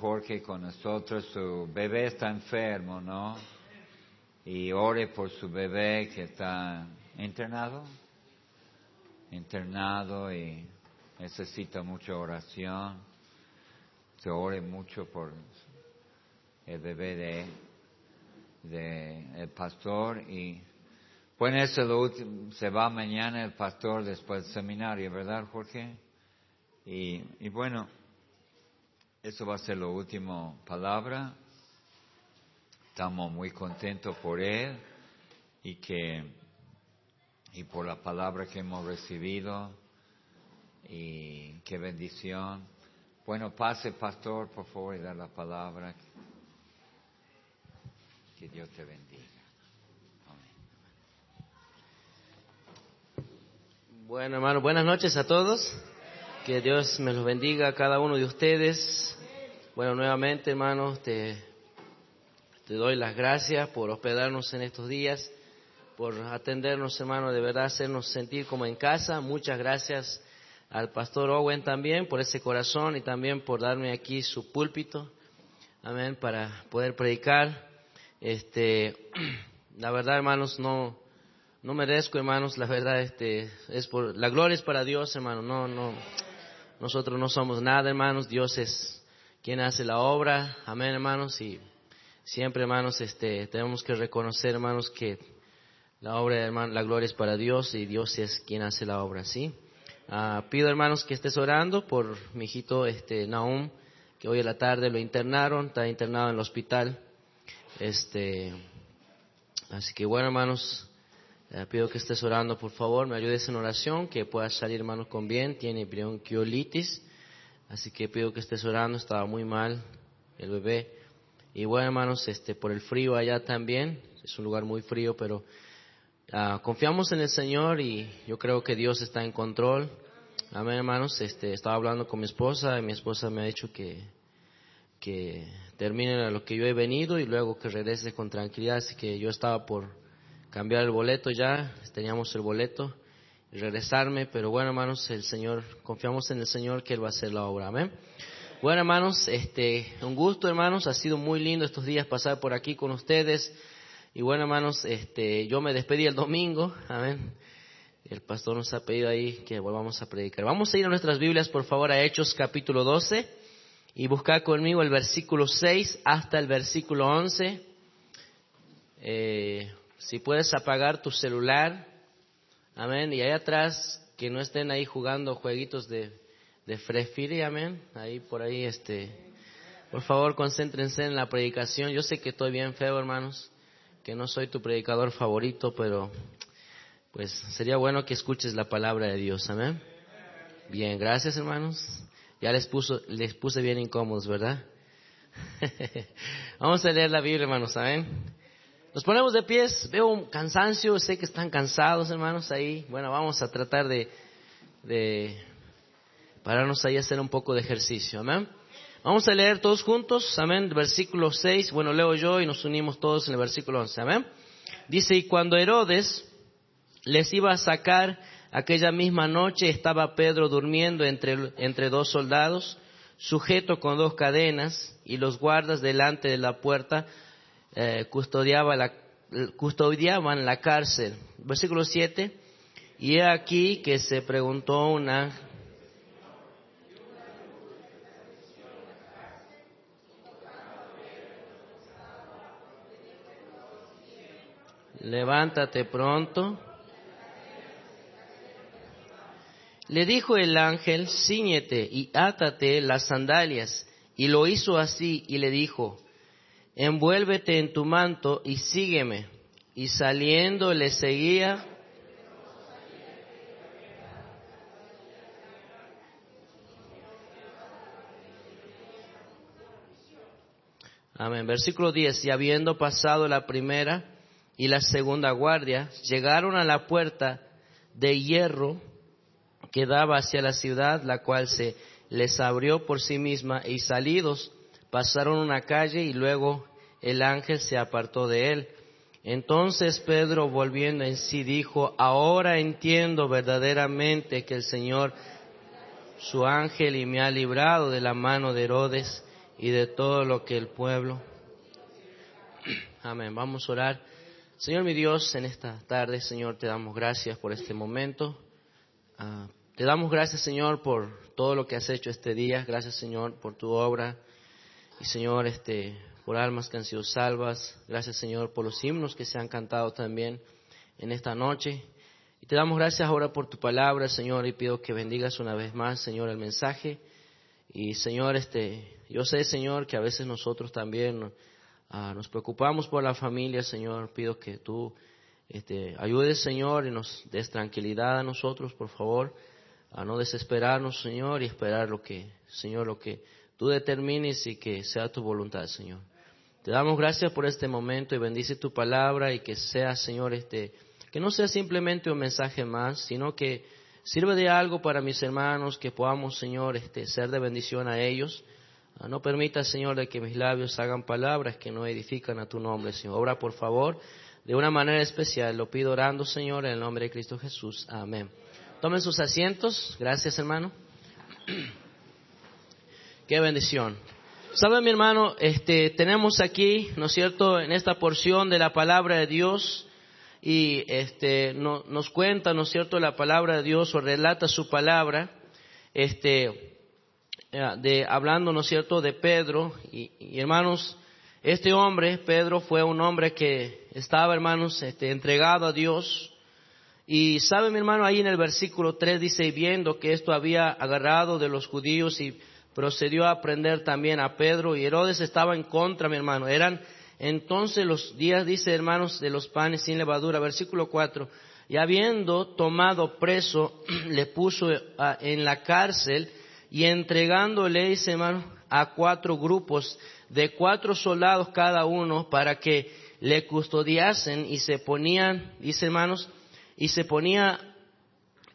Jorge con nosotros. Su bebé está enfermo, ¿no? Y ore por su bebé que está internado. Internado y necesita mucha oración. Se ore mucho por el bebé de, de el pastor y bueno, eso lo último, se va mañana el pastor después del seminario, ¿verdad, Jorge? Y, y bueno, eso va a ser la última palabra. Estamos muy contentos por él y que y por la palabra que hemos recibido y qué bendición. Bueno, pase pastor, por favor, y dar la palabra. Que Dios te bendiga. Bueno, hermano, buenas noches a todos. Que Dios me los bendiga a cada uno de ustedes. Bueno, nuevamente, hermanos, te, doy las gracias por hospedarnos en estos días, por atendernos, hermano, de verdad hacernos sentir como en casa. Muchas gracias al pastor Owen también por ese corazón y también por darme aquí su púlpito. Amén, para poder predicar. Este, la verdad, hermanos, no, no merezco, hermanos, la verdad, este, es por, la gloria es para Dios, hermano, no, no, nosotros no somos nada, hermanos. Dios es quien hace la obra. Amén, hermanos. Y siempre, hermanos, este, tenemos que reconocer, hermanos, que la obra, hermano, la gloria es para Dios y Dios es quien hace la obra, ¿sí? Ah, pido, hermanos, que estés orando por mi hijito, este, Naum, que hoy a la tarde lo internaron, está internado en el hospital. Este, así que bueno, hermanos, eh, pido que estés orando, por favor, me ayudes en oración, que pueda salir, hermanos, con bien. Tiene bronquiolitis, así que pido que estés orando. Estaba muy mal el bebé. Y bueno, hermanos, este, por el frío allá también. Es un lugar muy frío, pero ah, confiamos en el Señor y yo creo que Dios está en control. Amén, hermanos. Este, estaba hablando con mi esposa y mi esposa me ha dicho que, que termine a lo que yo he venido y luego que regrese con tranquilidad. Así que yo estaba por cambiar el boleto ya, teníamos el boleto, regresarme, pero bueno hermanos, el Señor, confiamos en el Señor que Él va a hacer la obra, amén. Bueno hermanos, este, un gusto hermanos, ha sido muy lindo estos días pasar por aquí con ustedes, y bueno hermanos, este, yo me despedí el domingo, amén. El pastor nos ha pedido ahí que volvamos a predicar. Vamos a ir a nuestras Biblias, por favor, a Hechos capítulo 12 y buscar conmigo el versículo 6 hasta el versículo 11. Eh, si puedes apagar tu celular, amén, y ahí atrás que no estén ahí jugando jueguitos de, de Free amén, ahí por ahí, este, por favor concéntrense en la predicación, yo sé que estoy bien feo, hermanos, que no soy tu predicador favorito, pero pues sería bueno que escuches la palabra de Dios, amén. Bien, gracias hermanos. Ya les, puso, les puse bien incómodos, ¿verdad? Vamos a leer la Biblia, hermanos, amén. Nos ponemos de pies, veo un cansancio, sé que están cansados hermanos ahí. Bueno, vamos a tratar de, de pararnos ahí a hacer un poco de ejercicio, amén. Vamos a leer todos juntos, amén, versículo 6, bueno, leo yo y nos unimos todos en el versículo 11, amén. Dice, y cuando Herodes les iba a sacar aquella misma noche, estaba Pedro durmiendo entre, entre dos soldados, sujeto con dos cadenas, y los guardas delante de la puerta eh, custodiaba la, custodiaban la cárcel. Versículo 7. Y he aquí que se preguntó una Levántate pronto. Le dijo el ángel, ciñete y átate las sandalias. Y lo hizo así y le dijo, envuélvete en tu manto y sígueme. Y saliendo le seguía. Amén. Versículo 10. Y habiendo pasado la primera y la segunda guardia, llegaron a la puerta de hierro que daba hacia la ciudad, la cual se les abrió por sí misma, y salidos pasaron una calle y luego el ángel se apartó de él. Entonces Pedro, volviendo en sí, dijo, ahora entiendo verdaderamente que el Señor, su ángel, y me ha librado de la mano de Herodes y de todo lo que el pueblo. Amén. Vamos a orar. Señor mi Dios, en esta tarde, Señor, te damos gracias por este momento. Ah, te damos gracias, Señor, por todo lo que has hecho este día. Gracias, Señor, por tu obra. Y, Señor, este, por almas que han sido salvas. Gracias, Señor, por los himnos que se han cantado también en esta noche. Y te damos gracias ahora por tu palabra, Señor, y pido que bendigas una vez más, Señor, el mensaje. Y, Señor, este, yo sé, Señor, que a veces nosotros también ah, nos preocupamos por la familia, Señor. Pido que tú este, ayudes, Señor, y nos des tranquilidad a nosotros, por favor, a no desesperarnos, Señor, y esperar lo que, Señor, lo que tú determines y que sea tu voluntad, Señor. Te damos gracias por este momento y bendice tu palabra y que sea, Señor, este, que no sea simplemente un mensaje más, sino que sirva de algo para mis hermanos, que podamos, Señor, este, ser de bendición a ellos. Ah, no permita, Señor, de que mis labios hagan palabras que no edifican a tu nombre, Señor. Obra, por favor, de una manera especial. Lo pido orando, Señor, en el nombre de Cristo Jesús. Amén. Tomen sus asientos. Gracias, hermano. Qué bendición. Sabe, mi hermano, este, tenemos aquí, ¿no es cierto?, en esta porción de la palabra de Dios y este, nos cuenta, ¿no es cierto?, la palabra de Dios o relata su palabra, este, eh, de, hablando, ¿no es cierto?, de Pedro y, hermanos, este hombre, Pedro, fue un hombre que estaba, hermanos, este, entregado a Dios. Y sabe mi hermano, ahí en el versículo 3 dice, viendo que esto había agarrado de los judíos y procedió a prender también a Pedro y Herodes estaba en contra, mi hermano. Eran entonces los días, dice hermanos, de los panes sin levadura, versículo 4. Y habiendo tomado preso, le puso en la cárcel y entregándole, dice hermano, a cuatro grupos de cuatro soldados cada uno para que le custodiasen y se ponían, dice hermanos, y se ponía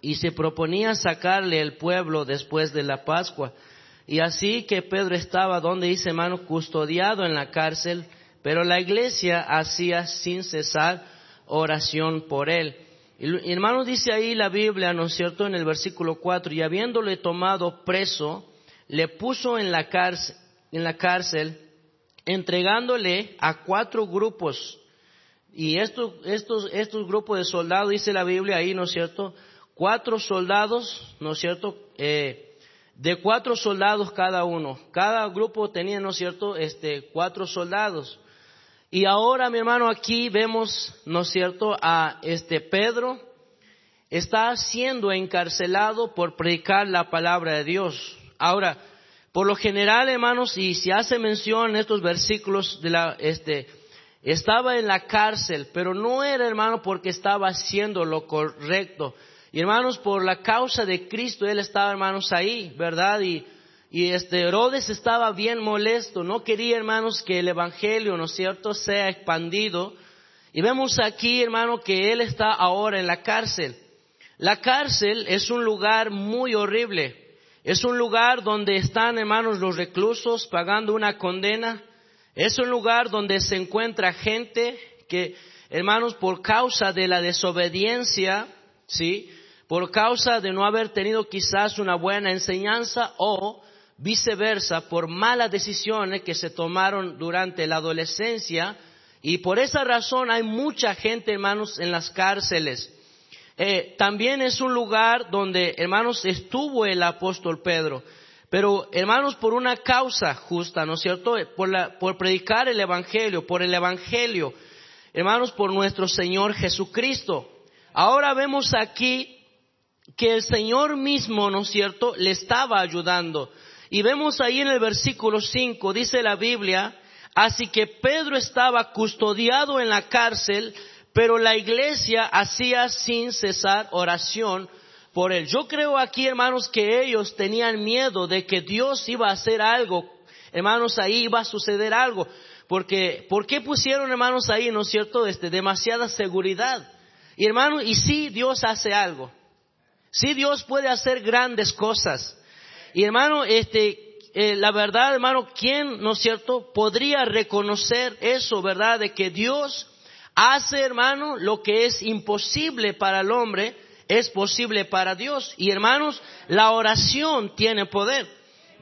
y se proponía sacarle el pueblo después de la Pascua. Y así que Pedro estaba, donde dice hermano, custodiado en la cárcel, pero la iglesia hacía sin cesar oración por él. Y hermano dice ahí la Biblia, ¿no es cierto?, en el versículo 4, y habiéndole tomado preso, le puso en la cárcel, en la cárcel entregándole a cuatro grupos. Y estos, estos, estos grupos de soldados, dice la Biblia ahí, ¿no es cierto? Cuatro soldados, ¿no es cierto? Eh, de cuatro soldados cada uno. Cada grupo tenía, ¿no es cierto?, este, cuatro soldados. Y ahora, mi hermano, aquí vemos, ¿no es cierto?, a este Pedro está siendo encarcelado por predicar la palabra de Dios. Ahora, por lo general, hermanos, y si hace mención en estos versículos de la, este, estaba en la cárcel, pero no era, hermano, porque estaba haciendo lo correcto, y hermanos, por la causa de Cristo, él estaba, hermanos, ahí, ¿verdad? Y, y este Herodes estaba bien molesto, no quería, hermanos, que el Evangelio, ¿no es cierto?, sea expandido. Y vemos aquí, hermano, que él está ahora en la cárcel. La cárcel es un lugar muy horrible. Es un lugar donde están, hermanos, los reclusos pagando una condena. Es un lugar donde se encuentra gente que, hermanos, por causa de la desobediencia, ¿sí? Por causa de no haber tenido quizás una buena enseñanza o viceversa por malas decisiones que se tomaron durante la adolescencia y por esa razón hay mucha gente, hermanos, en las cárceles. Eh, también es un lugar donde, hermanos, estuvo el apóstol Pedro. Pero, hermanos, por una causa justa, ¿no es cierto? Por, por predicar el Evangelio, por el Evangelio, hermanos, por nuestro Señor Jesucristo. Ahora vemos aquí que el Señor mismo, ¿no es cierto?, le estaba ayudando. Y vemos ahí en el versículo 5, dice la Biblia, así que Pedro estaba custodiado en la cárcel, pero la iglesia hacía sin cesar oración por él. Yo creo aquí, hermanos, que ellos tenían miedo de que Dios iba a hacer algo. Hermanos, ahí iba a suceder algo. Porque, ¿por qué pusieron, hermanos, ahí, no es cierto, este, demasiada seguridad? Y hermanos, y sí, Dios hace algo. Sí, Dios puede hacer grandes cosas. Y hermano, este, eh, la verdad, hermano, ¿quién, no es cierto, podría reconocer eso, verdad, de que Dios hace, hermano, lo que es imposible para el hombre, es posible para Dios. Y hermanos, la oración tiene poder.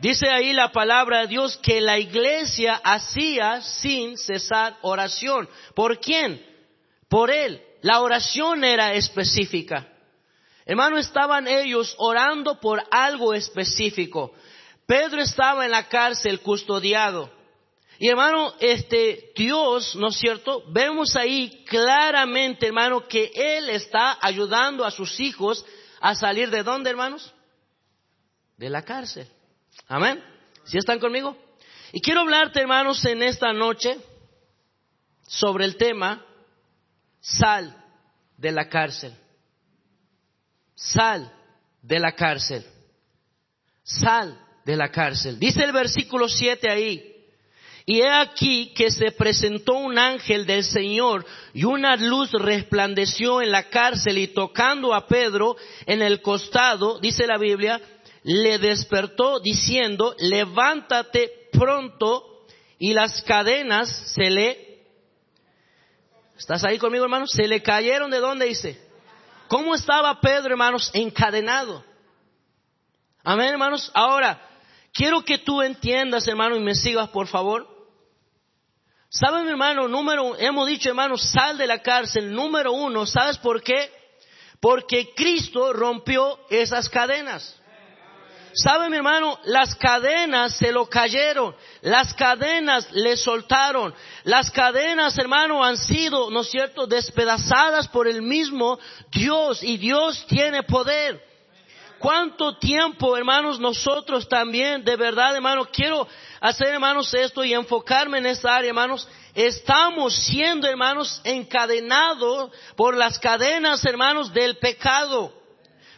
Dice ahí la palabra de Dios que la iglesia hacía sin cesar oración. ¿Por quién? Por él. La oración era específica. Hermano, estaban ellos orando por algo específico. Pedro estaba en la cárcel custodiado. Y hermano, este Dios, ¿no es cierto? Vemos ahí claramente, hermano, que Él está ayudando a sus hijos a salir de dónde, hermanos? De la cárcel. Amén. ¿Sí están conmigo? Y quiero hablarte, hermanos, en esta noche sobre el tema sal de la cárcel. Sal de la cárcel. Sal de la cárcel. Dice el versículo 7 ahí. Y he aquí que se presentó un ángel del Señor y una luz resplandeció en la cárcel y tocando a Pedro en el costado, dice la Biblia, le despertó diciendo, levántate pronto y las cadenas se le... ¿Estás ahí conmigo, hermanos? Se le cayeron de dónde dice. ¿Cómo estaba Pedro, hermanos? Encadenado. Amén, hermanos. Ahora, quiero que tú entiendas, hermano, y me sigas, por favor. ¿Saben, hermano? Número, hemos dicho, hermano, sal de la cárcel. Número uno, ¿sabes por qué? Porque Cristo rompió esas cadenas. ¿Sabe mi hermano? Las cadenas se lo cayeron, las cadenas le soltaron, las cadenas hermano han sido, ¿no es cierto?, despedazadas por el mismo Dios y Dios tiene poder. ¿Cuánto tiempo, hermanos, nosotros también, de verdad, hermano, quiero hacer, hermanos, esto y enfocarme en esta área, hermanos, estamos siendo, hermanos, encadenados por las cadenas, hermanos, del pecado.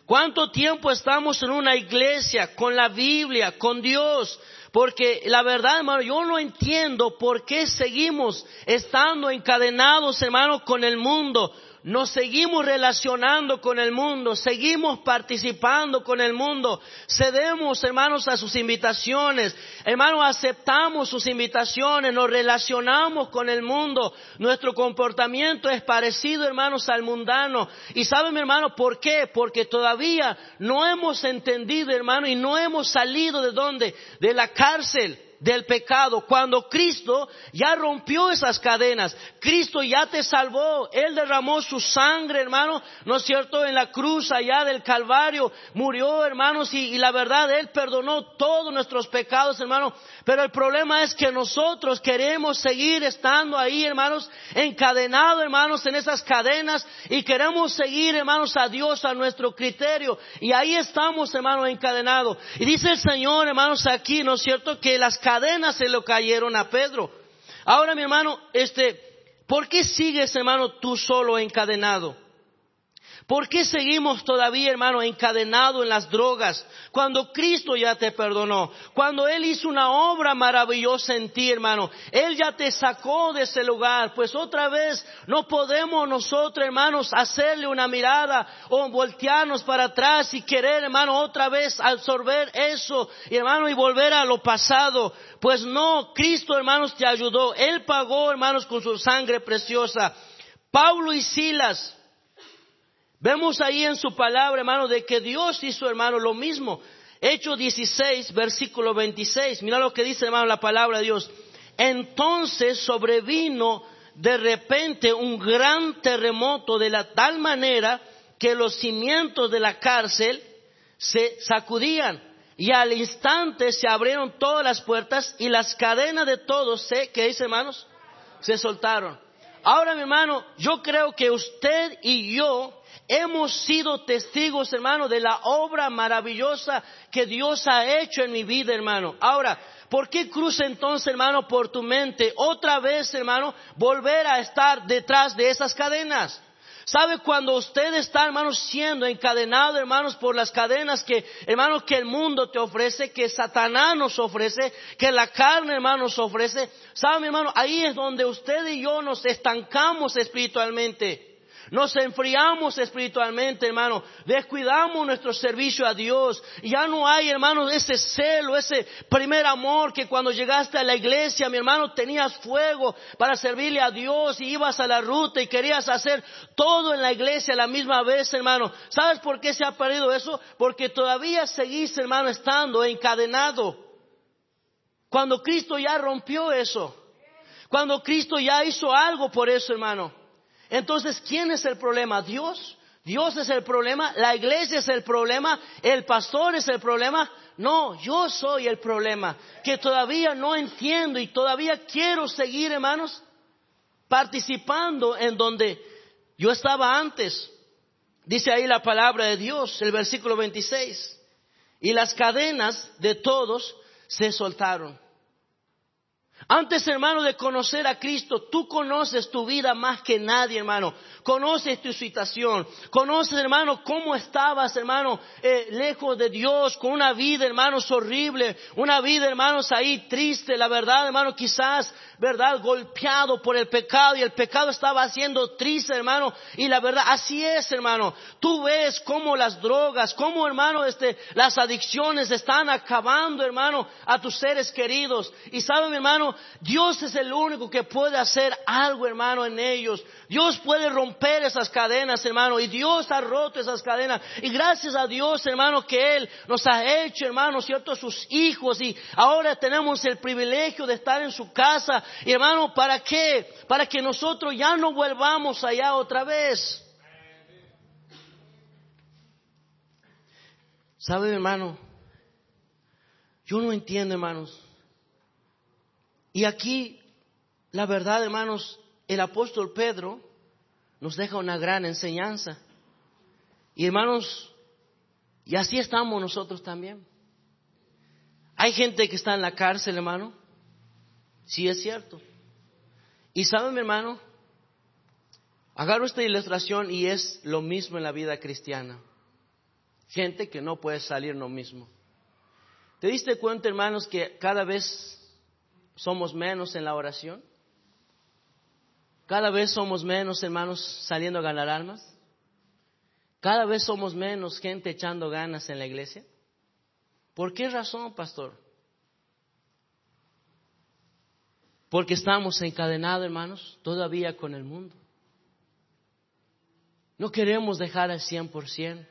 ¿Cuánto tiempo estamos en una iglesia con la Biblia, con Dios? Porque la verdad, hermano, yo no entiendo por qué seguimos estando encadenados, hermano, con el mundo nos seguimos relacionando con el mundo, seguimos participando con el mundo, cedemos, hermanos, a sus invitaciones, hermanos, aceptamos sus invitaciones, nos relacionamos con el mundo, nuestro comportamiento es parecido, hermanos, al mundano. Y saben, hermano, ¿por qué? Porque todavía no hemos entendido, hermano, y no hemos salido de dónde? De la cárcel del pecado, cuando Cristo ya rompió esas cadenas, Cristo ya te salvó, Él derramó su sangre, hermano, ¿no es cierto? En la cruz allá del Calvario, murió, hermanos, y, la verdad, Él perdonó todos nuestros pecados, hermano, pero el problema es que nosotros queremos seguir estando ahí, hermanos, encadenados, hermanos, en esas cadenas, y queremos seguir, hermanos, a Dios a nuestro criterio, y ahí estamos, hermanos, encadenados. Y dice el Señor, hermanos, aquí, ¿no es cierto? Que las cadenas se lo cayeron a Pedro. Ahora, mi hermano, este, ¿por qué sigues, hermano, tú solo encadenado? ¿Por qué seguimos todavía, hermano, encadenado en las drogas cuando Cristo ya te perdonó? Cuando Él hizo una obra maravillosa en ti, hermano. Él ya te sacó de ese lugar. Pues otra vez no podemos nosotros, hermanos, hacerle una mirada o voltearnos para atrás y querer, hermano, otra vez absorber eso, hermano, y volver a lo pasado. Pues no, Cristo, hermanos, te ayudó. Él pagó, hermanos, con su sangre preciosa. Pablo y Silas Vemos ahí en su palabra, hermano, de que Dios hizo, hermano, lo mismo. Hechos 16, versículo 26. Mira lo que dice, hermano, la palabra de Dios. Entonces sobrevino de repente un gran terremoto de la tal manera que los cimientos de la cárcel se sacudían y al instante se abrieron todas las puertas y las cadenas de todos ¿qué dice hermanos? Se soltaron. Ahora mi hermano, yo creo que usted y yo Hemos sido testigos, hermano, de la obra maravillosa que Dios ha hecho en mi vida, hermano. Ahora, ¿por qué cruza entonces, hermano, por tu mente otra vez, hermano, volver a estar detrás de esas cadenas? ¿Sabe cuando usted está, hermano, siendo encadenado, hermanos, por las cadenas que, hermano, que el mundo te ofrece, que Satanás nos ofrece, que la carne, hermano, nos ofrece? ¿Sabe, hermano? Ahí es donde usted y yo nos estancamos espiritualmente. Nos enfriamos espiritualmente, hermano. Descuidamos nuestro servicio a Dios. Ya no hay, hermano, ese celo, ese primer amor que cuando llegaste a la iglesia, mi hermano, tenías fuego para servirle a Dios y ibas a la ruta y querías hacer todo en la iglesia a la misma vez, hermano. ¿Sabes por qué se ha perdido eso? Porque todavía seguís, hermano, estando encadenado Cuando Cristo ya rompió eso. Cuando Cristo ya hizo algo por eso, hermano. Entonces, ¿quién es el problema? ¿Dios? ¿Dios es el problema? ¿La iglesia es el problema? ¿El pastor es el problema? No, yo soy el problema, que todavía no entiendo y todavía quiero seguir, hermanos, participando en donde yo estaba antes. Dice ahí la palabra de Dios, el versículo 26. Y las cadenas de todos se soltaron. Antes, hermano, de conocer a Cristo, tú conoces tu vida más que nadie, hermano. Conoces tu situación. Conoces, hermano, cómo estabas, hermano, eh, lejos de Dios, con una vida, hermanos, horrible. Una vida, hermanos, ahí triste. La verdad, hermano, quizás, verdad, golpeado por el pecado. Y el pecado estaba haciendo triste, hermano. Y la verdad, así es, hermano. Tú ves cómo las drogas, cómo, hermano, este, las adicciones están acabando, hermano, a tus seres queridos. Y saben, hermano, Dios es el único que puede hacer algo, hermano, en ellos. Dios puede romper esas cadenas, hermano, y Dios ha roto esas cadenas. Y gracias a Dios, hermano, que Él nos ha hecho, hermano, cierto, sus hijos. Y ahora tenemos el privilegio de estar en su casa. Y hermano, ¿para qué? Para que nosotros ya no vuelvamos allá otra vez. ¿Sabe, hermano? Yo no entiendo, hermanos. Y aquí, la verdad, hermanos, el apóstol Pedro nos deja una gran enseñanza. Y hermanos, y así estamos nosotros también. Hay gente que está en la cárcel, hermano. Sí es cierto. Y saben, hermano, agarro esta ilustración y es lo mismo en la vida cristiana. Gente que no puede salir lo mismo. ¿Te diste cuenta, hermanos, que cada vez somos menos en la oración? Cada vez somos menos hermanos saliendo a ganar almas. Cada vez somos menos gente echando ganas en la iglesia. ¿Por qué razón, pastor? Porque estamos encadenados, hermanos, todavía con el mundo. No queremos dejar al 100%.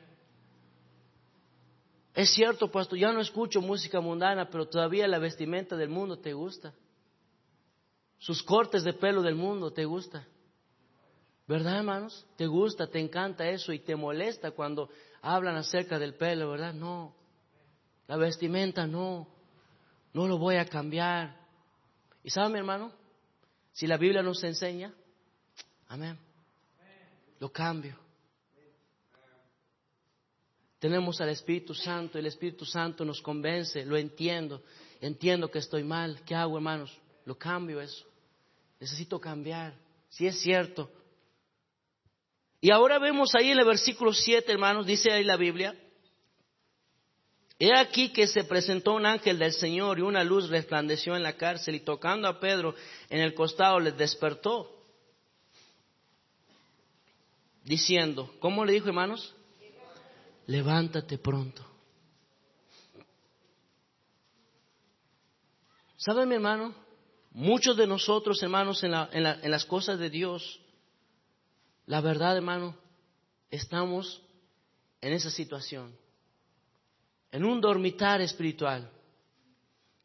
Es cierto, pastor, ya no escucho música mundana, pero todavía la vestimenta del mundo te gusta. Sus cortes de pelo del mundo te gusta. ¿Verdad, hermanos? Te gusta, te encanta eso y te molesta cuando hablan acerca del pelo, ¿verdad? No. La vestimenta no. No lo voy a cambiar. ¿Y sabe, mi hermano? Si la Biblia nos enseña, amén. Lo cambio tenemos al Espíritu Santo, el Espíritu Santo nos convence, lo entiendo, entiendo que estoy mal, ¿qué hago hermanos? Lo cambio eso, necesito cambiar, si es cierto. Y ahora vemos ahí en el versículo 7 hermanos, dice ahí la Biblia, He aquí que se presentó un ángel del Señor y una luz resplandeció en la cárcel y tocando a Pedro en el costado le despertó, diciendo, ¿cómo le dijo hermanos? levántate pronto. ¿Sabe mi hermano? Muchos de nosotros, hermanos, en, en las cosas de Dios, la verdad, hermano, estamos en esa situación, en un dormitar espiritual,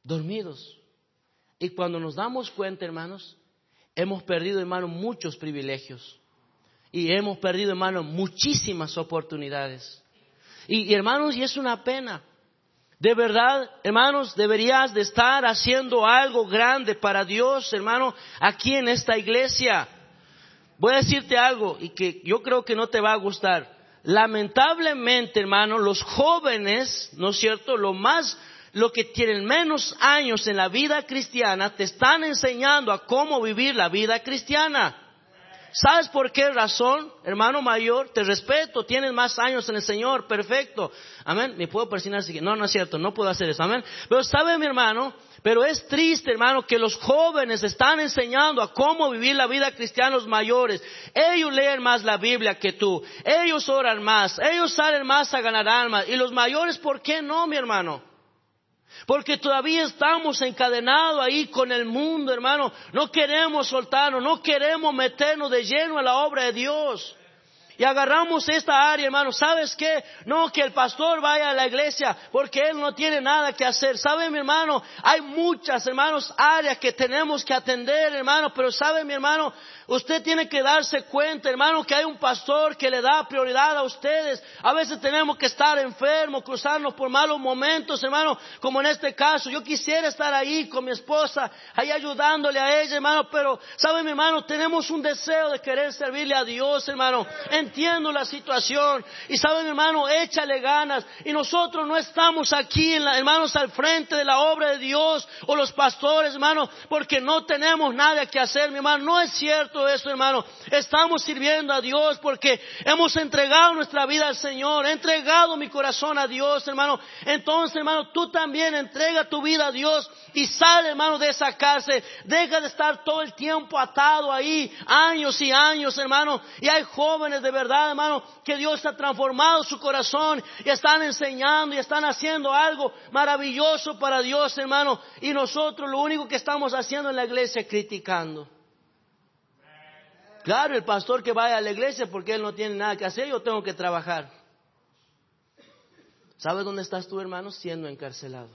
dormidos. Y cuando nos damos cuenta, hermanos, hemos perdido, hermano, muchos privilegios. Y hemos perdido, hermano, muchísimas oportunidades. Y, hermanos, y es una pena. De verdad, hermanos, deberías de estar haciendo algo grande para Dios, hermano, aquí en esta iglesia. Voy a decirte algo y que yo creo que no te va a gustar. Lamentablemente, hermano, los jóvenes, ¿no es cierto? Lo más, lo que tienen menos años en la vida cristiana, te están enseñando a cómo vivir la vida cristiana. ¿Sabes por qué razón, hermano mayor? Te respeto, tienes más años en el Señor, perfecto. Amén. Me puedo persignar así. No, no es cierto, no puedo hacer eso. Amén. Pero sabe mi hermano, pero es triste, hermano, que los jóvenes están enseñando a cómo vivir la vida cristiana los mayores. Ellos leen más la Biblia que tú. Ellos oran más. Ellos salen más a ganar almas. Y los mayores, ¿por qué no, mi hermano? Porque todavía estamos encadenados ahí con el mundo, hermano. No queremos soltarnos, no queremos meternos de lleno a la obra de Dios. Y agarramos esta área, hermano. ¿Sabes qué? No que el pastor vaya a la iglesia porque él no tiene nada que hacer. ¿Sabe, mi hermano? Hay muchas, hermanos, áreas que tenemos que atender, hermano. Pero ¿sabe, mi hermano? Usted tiene que darse cuenta, hermano, que hay un pastor que le da prioridad a ustedes. A veces tenemos que estar enfermos, cruzarnos por malos momentos, hermano, como en este caso. Yo quisiera estar ahí con mi esposa, ahí ayudándole a ella, hermano, pero, ¿sabe, mi hermano? Tenemos un deseo de querer servirle a Dios, hermano. Entiendo la situación. Y, ¿sabe, mi hermano? Échale ganas. Y nosotros no estamos aquí, hermanos, al frente de la obra de Dios o los pastores, hermano, porque no tenemos nada que hacer, mi hermano. No es cierto eso, hermano. Estamos sirviendo a Dios porque hemos entregado nuestra vida al Señor. He entregado mi corazón a Dios, hermano. Entonces, hermano, tú también entrega tu vida a Dios y sale, hermano, de esa cárcel. Deja de estar todo el tiempo atado ahí, años y años, hermano. Y hay jóvenes de verdad, hermano, que Dios ha transformado su corazón y están enseñando y están haciendo algo maravilloso para Dios, hermano. Y nosotros lo único que estamos haciendo en la iglesia es criticando. Claro, el pastor que vaya a la iglesia porque él no tiene nada que hacer, yo tengo que trabajar. ¿Sabes dónde estás tú, hermano? Siendo encarcelado.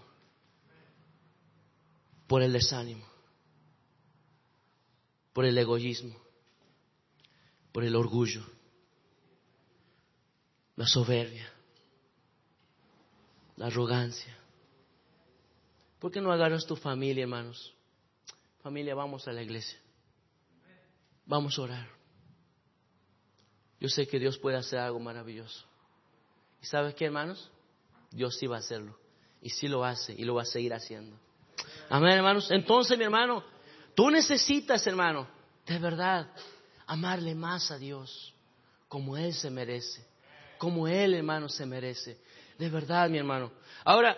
Por el desánimo. Por el egoísmo. Por el orgullo. La soberbia. La arrogancia. ¿Por qué no agarras tu familia, hermanos? Familia, vamos a la iglesia. Vamos a orar. Yo sé que Dios puede hacer algo maravilloso. ¿Y sabes qué, hermanos? Dios sí va a hacerlo. Y sí lo hace y lo va a seguir haciendo. Amén, hermanos. Entonces, mi hermano, tú necesitas, hermano, de verdad, amarle más a Dios como Él se merece. Como Él, hermano, se merece. De verdad, mi hermano. Ahora,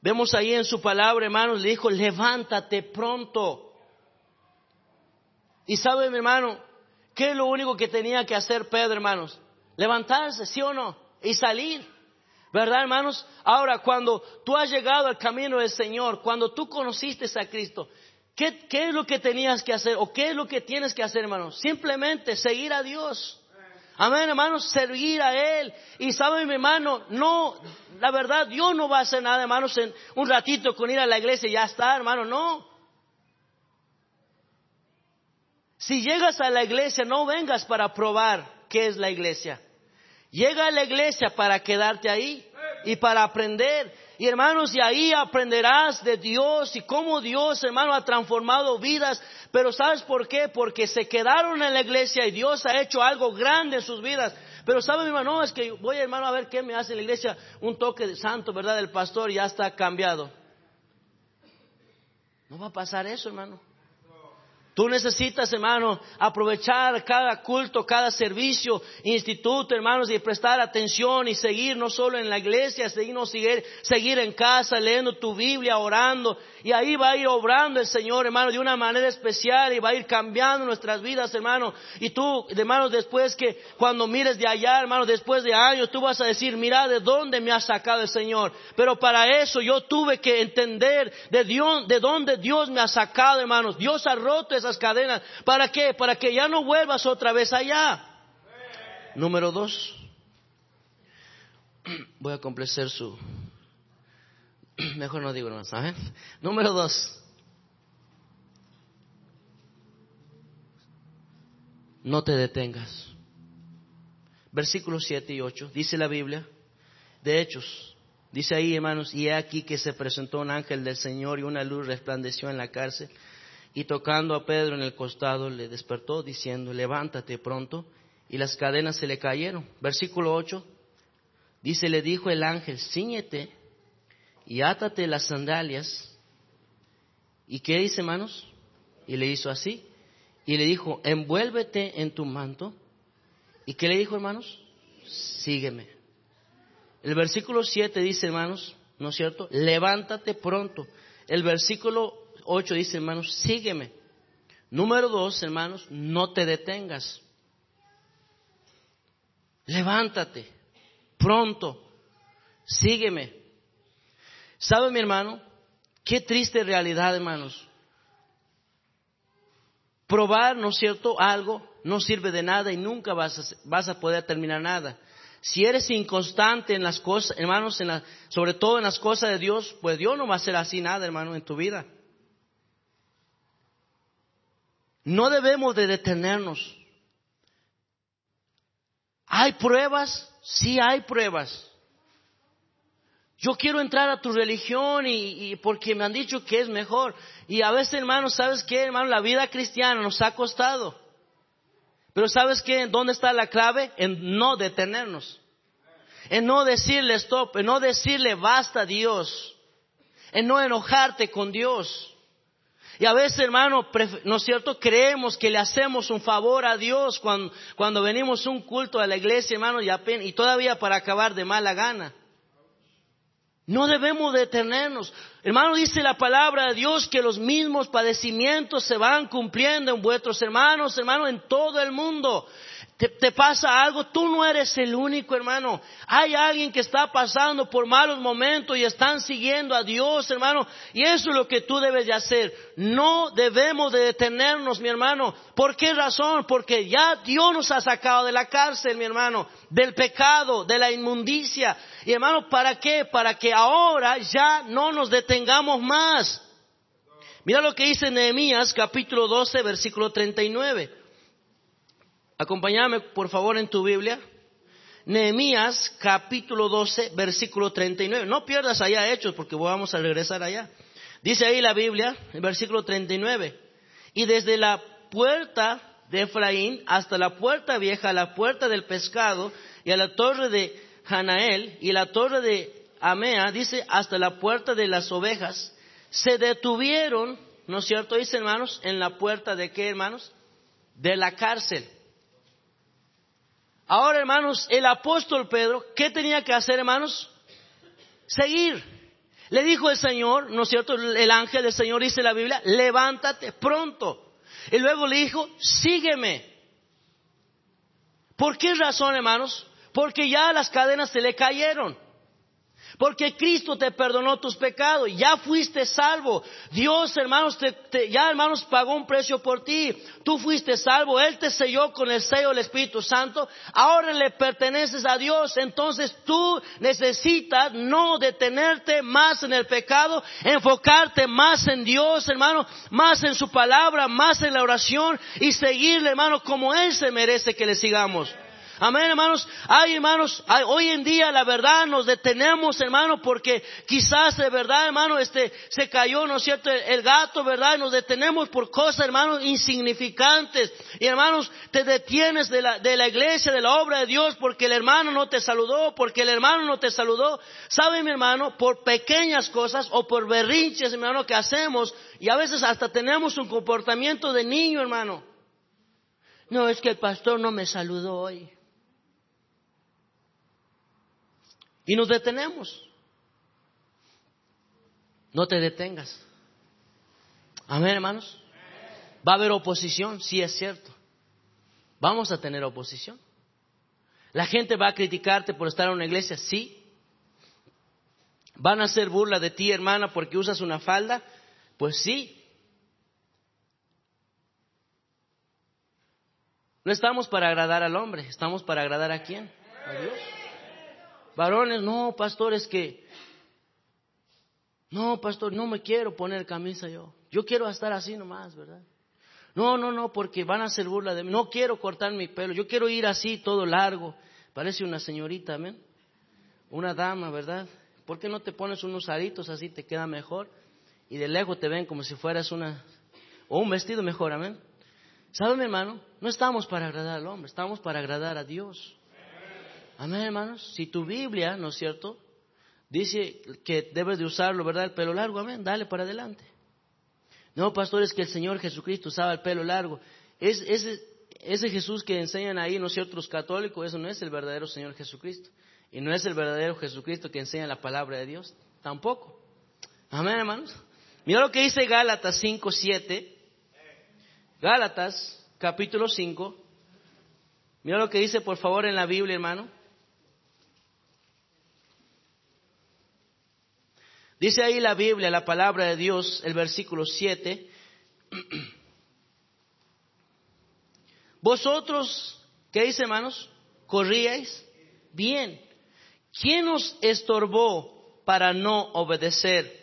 vemos ahí en su palabra, hermanos, le dijo, levántate pronto. Y sabe, mi hermano, ¿qué es lo único que tenía que hacer Pedro, hermanos? Levantarse, sí o no, y salir. ¿Verdad, hermanos? Ahora, cuando tú has llegado al camino del Señor, cuando tú conociste a Cristo, ¿qué, ¿qué, es lo que tenías que hacer o qué es lo que tienes que hacer, hermanos? Simplemente seguir a Dios. Amén, hermanos, servir a Él. Y saben, mi hermano, no, la verdad, Dios no va a hacer nada, hermanos, en un ratito con ir a la iglesia y ya está, hermano, no. Si llegas a la iglesia, no vengas para probar qué es la iglesia. Llega a la iglesia para quedarte ahí y para aprender. Y hermanos, y ahí aprenderás de Dios y cómo Dios, hermano, ha transformado vidas. Pero ¿sabes por qué? Porque se quedaron en la iglesia y Dios ha hecho algo grande en sus vidas. Pero ¿sabe mi hermano? es que voy, hermano, a ver qué me hace la iglesia. Un toque de santo, ¿verdad? Del pastor ya está cambiado. No va a pasar eso, hermano. Tú necesitas, hermano, aprovechar cada culto, cada servicio, instituto, hermanos, y prestar atención y seguir no solo en la iglesia, seguir, seguir, en casa, leyendo tu Biblia, orando. Y ahí va a ir obrando el Señor, hermano, de una manera especial y va a ir cambiando nuestras vidas, hermano. Y tú, hermano, después que cuando mires de allá, hermano, después de años, tú vas a decir, mira de dónde me ha sacado el Señor. Pero para eso yo tuve que entender de, Dios, de dónde Dios me ha sacado, hermanos. Dios ha roto esas cadenas. ¿Para qué? Para que ya no vuelvas otra vez allá. Número dos. Voy a complacer su... Mejor no digo nada, ¿saben? Número dos. No te detengas. Versículos 7 y 8. Dice la Biblia. De Hechos. Dice ahí, hermanos, y he aquí que se presentó un ángel del Señor y una luz resplandeció en la cárcel y tocando a Pedro en el costado le despertó diciendo, levántate pronto, y las cadenas se le cayeron. Versículo 8, dice, le dijo el ángel, ciñete y átate las sandalias. ¿Y qué dice, hermanos? Y le hizo así. Y le dijo, envuélvete en tu manto. ¿Y qué le dijo, hermanos? Sígueme. El versículo 7 dice, hermanos, ¿no es cierto? Levántate pronto. El versículo 8 dice, hermanos, sígueme. Número 2, hermanos, no te detengas. Levántate, pronto, sígueme. ¿Sabe mi hermano? Qué triste realidad, hermanos. probar, ¿no es cierto?, algo no sirve de nada y nunca vas a, vas a poder terminar nada. Si eres inconstante en las cosas, hermanos, en sobre todo en las cosas de Dios, pues Dios no va a hacer así nada, hermano, en tu vida. No debemos de detenernos. ¿Hay pruebas? Sí hay pruebas. Yo quiero entrar a tu religión y, porque me han dicho que es mejor. Y a veces, hermano, ¿sabes qué, hermano? La vida cristiana nos ha costado. Pero ¿sabes qué? ¿Dónde está la clave? En no detenernos. En no decirle stop, en no decirle basta Dios. En no enojarte con Dios. Y a veces, hermano, ¿no es cierto? Creemos que le hacemos un favor a Dios cuando, cuando venimos un culto a la iglesia, hermano, y, y todavía para acabar de mala gana. No debemos detenernos. Hermano, dice la palabra de Dios que los mismos padecimientos se van cumpliendo en vuestros hermanos, hermano, en todo el mundo te, pasa algo, tú no eres el único hermano. Hay alguien que está pasando por malos momentos y están siguiendo a Dios, hermano. Y eso es lo que tú debes de hacer. No debemos de detenernos, mi hermano. ¿Por qué razón? Porque ya Dios nos ha sacado de la cárcel, mi hermano, del pecado, de la inmundicia. Y hermano, ¿para qué? Para que ahora ya no nos detengamos más. Mira lo que dice Nehemías capítulo 12, versículo 39. Acompáñame, por favor, en tu Biblia. Nehemías capítulo 12, versículo 39. No pierdas allá hechos porque vamos a regresar allá. Dice ahí la Biblia, el versículo 39. Y desde la puerta de Efraín hasta la puerta vieja, la puerta del pescado y a la torre de Hanael y la torre de Amea, dice, hasta la puerta de las ovejas, se detuvieron, ¿no es cierto? Dice hermanos, en la puerta de qué hermanos? De la cárcel. Ahora, hermanos, el apóstol Pedro, ¿qué tenía que hacer, hermanos? Seguir. Le dijo el Señor, ¿no es cierto? El ángel del Señor dice la Biblia, levántate pronto. Y luego le dijo, sígueme. ¿Por qué razón, hermanos? Porque ya las cadenas se le cayeron. Porque Cristo te perdonó tus pecados, ya fuiste salvo. Dios, hermanos, te, ya hermanos pagó un precio por ti. Tú fuiste salvo, Él te selló con el sello del Espíritu Santo. Ahora le perteneces a Dios. Entonces tú necesitas no detenerte más en el pecado, enfocarte más en Dios, hermano, más en su palabra, más en la oración y seguirle, hermano, como Él se merece que le sigamos. Amén, hermanos. Hay, hermanos, hoy en día la verdad nos detenemos, hermano, porque quizás de verdad, hermano, este, se cayó, ¿no es cierto?, el, gato, ¿verdad? Nos detenemos por cosas, hermanos, insignificantes. Y hermanos, te detienes de la, de la iglesia, de la obra de Dios, porque el hermano no te saludó, porque el hermano no te saludó. ¿Sabe, mi hermano? Por pequeñas cosas o por berrinches, hermano, que hacemos, y a veces hasta tenemos un comportamiento de niño, hermano. No, es que el pastor no me saludó hoy. Y nos detenemos. No te detengas. Amén, hermanos. Va a haber oposición, sí es cierto. Vamos a tener oposición. La gente va a criticarte por estar en una iglesia, sí. Van a hacer burla de ti, hermana, porque usas una falda, pues sí. No estamos para agradar al hombre, estamos para agradar a quién? A Dios. Varones, no, pastor, es que, no, pastor, no me quiero poner camisa yo. Yo quiero estar así nomás, ¿verdad? No, no, no, porque van a hacer burla de mí. No quiero cortar mi pelo, yo quiero ir así todo largo. Parece una señorita, amén. Una dama, ¿verdad? ¿Por qué no te pones unos aritos así, te queda mejor? Y de lejos te ven como si fueras una, o un vestido mejor, amén. ¿Sabe, mi hermano? No estamos para agradar al hombre, estamos para agradar a Dios. Amén, hermanos. Si tu Biblia, ¿no es cierto? Dice que debes de usarlo, ¿verdad? El pelo largo, amén. Dale para adelante. No, pastor, es que el Señor Jesucristo usaba el pelo largo. Es, ese, ese Jesús que enseñan ahí, ¿no es cierto? Los católicos, eso no es el verdadero Señor Jesucristo. Y no es el verdadero Jesucristo que enseña la palabra de Dios. Tampoco. Amén, hermanos. Mira lo que dice Gálatas 5, 7. Gálatas, capítulo 5. Mira lo que dice, por favor, en la Biblia, hermano. Dice ahí la Biblia, la palabra de Dios, el versículo 7. Vosotros, ¿qué dice hermanos? Corríais bien. ¿Quién os estorbó para no obedecer?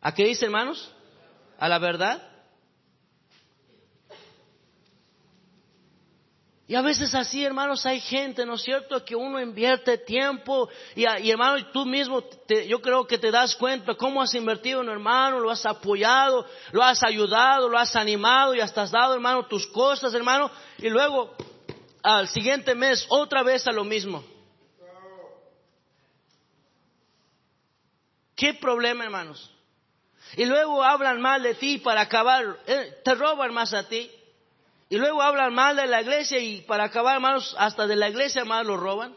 ¿A qué dice hermanos? ¿A la verdad? Y a veces así, hermanos, hay gente, ¿no es cierto?, que uno invierte tiempo y, y hermano, tú mismo, yo creo que te das cuenta cómo has invertido en hermano, lo has apoyado, lo has ayudado, lo has animado y hasta has dado, hermano, tus cosas, hermano, y luego al siguiente mes otra vez a lo mismo. ¿Qué problema, hermanos? Y luego hablan mal de ti para acabar, eh, te roban más a ti. Y luego hablan mal de la iglesia y para acabar, hermanos, hasta de la iglesia más lo roban.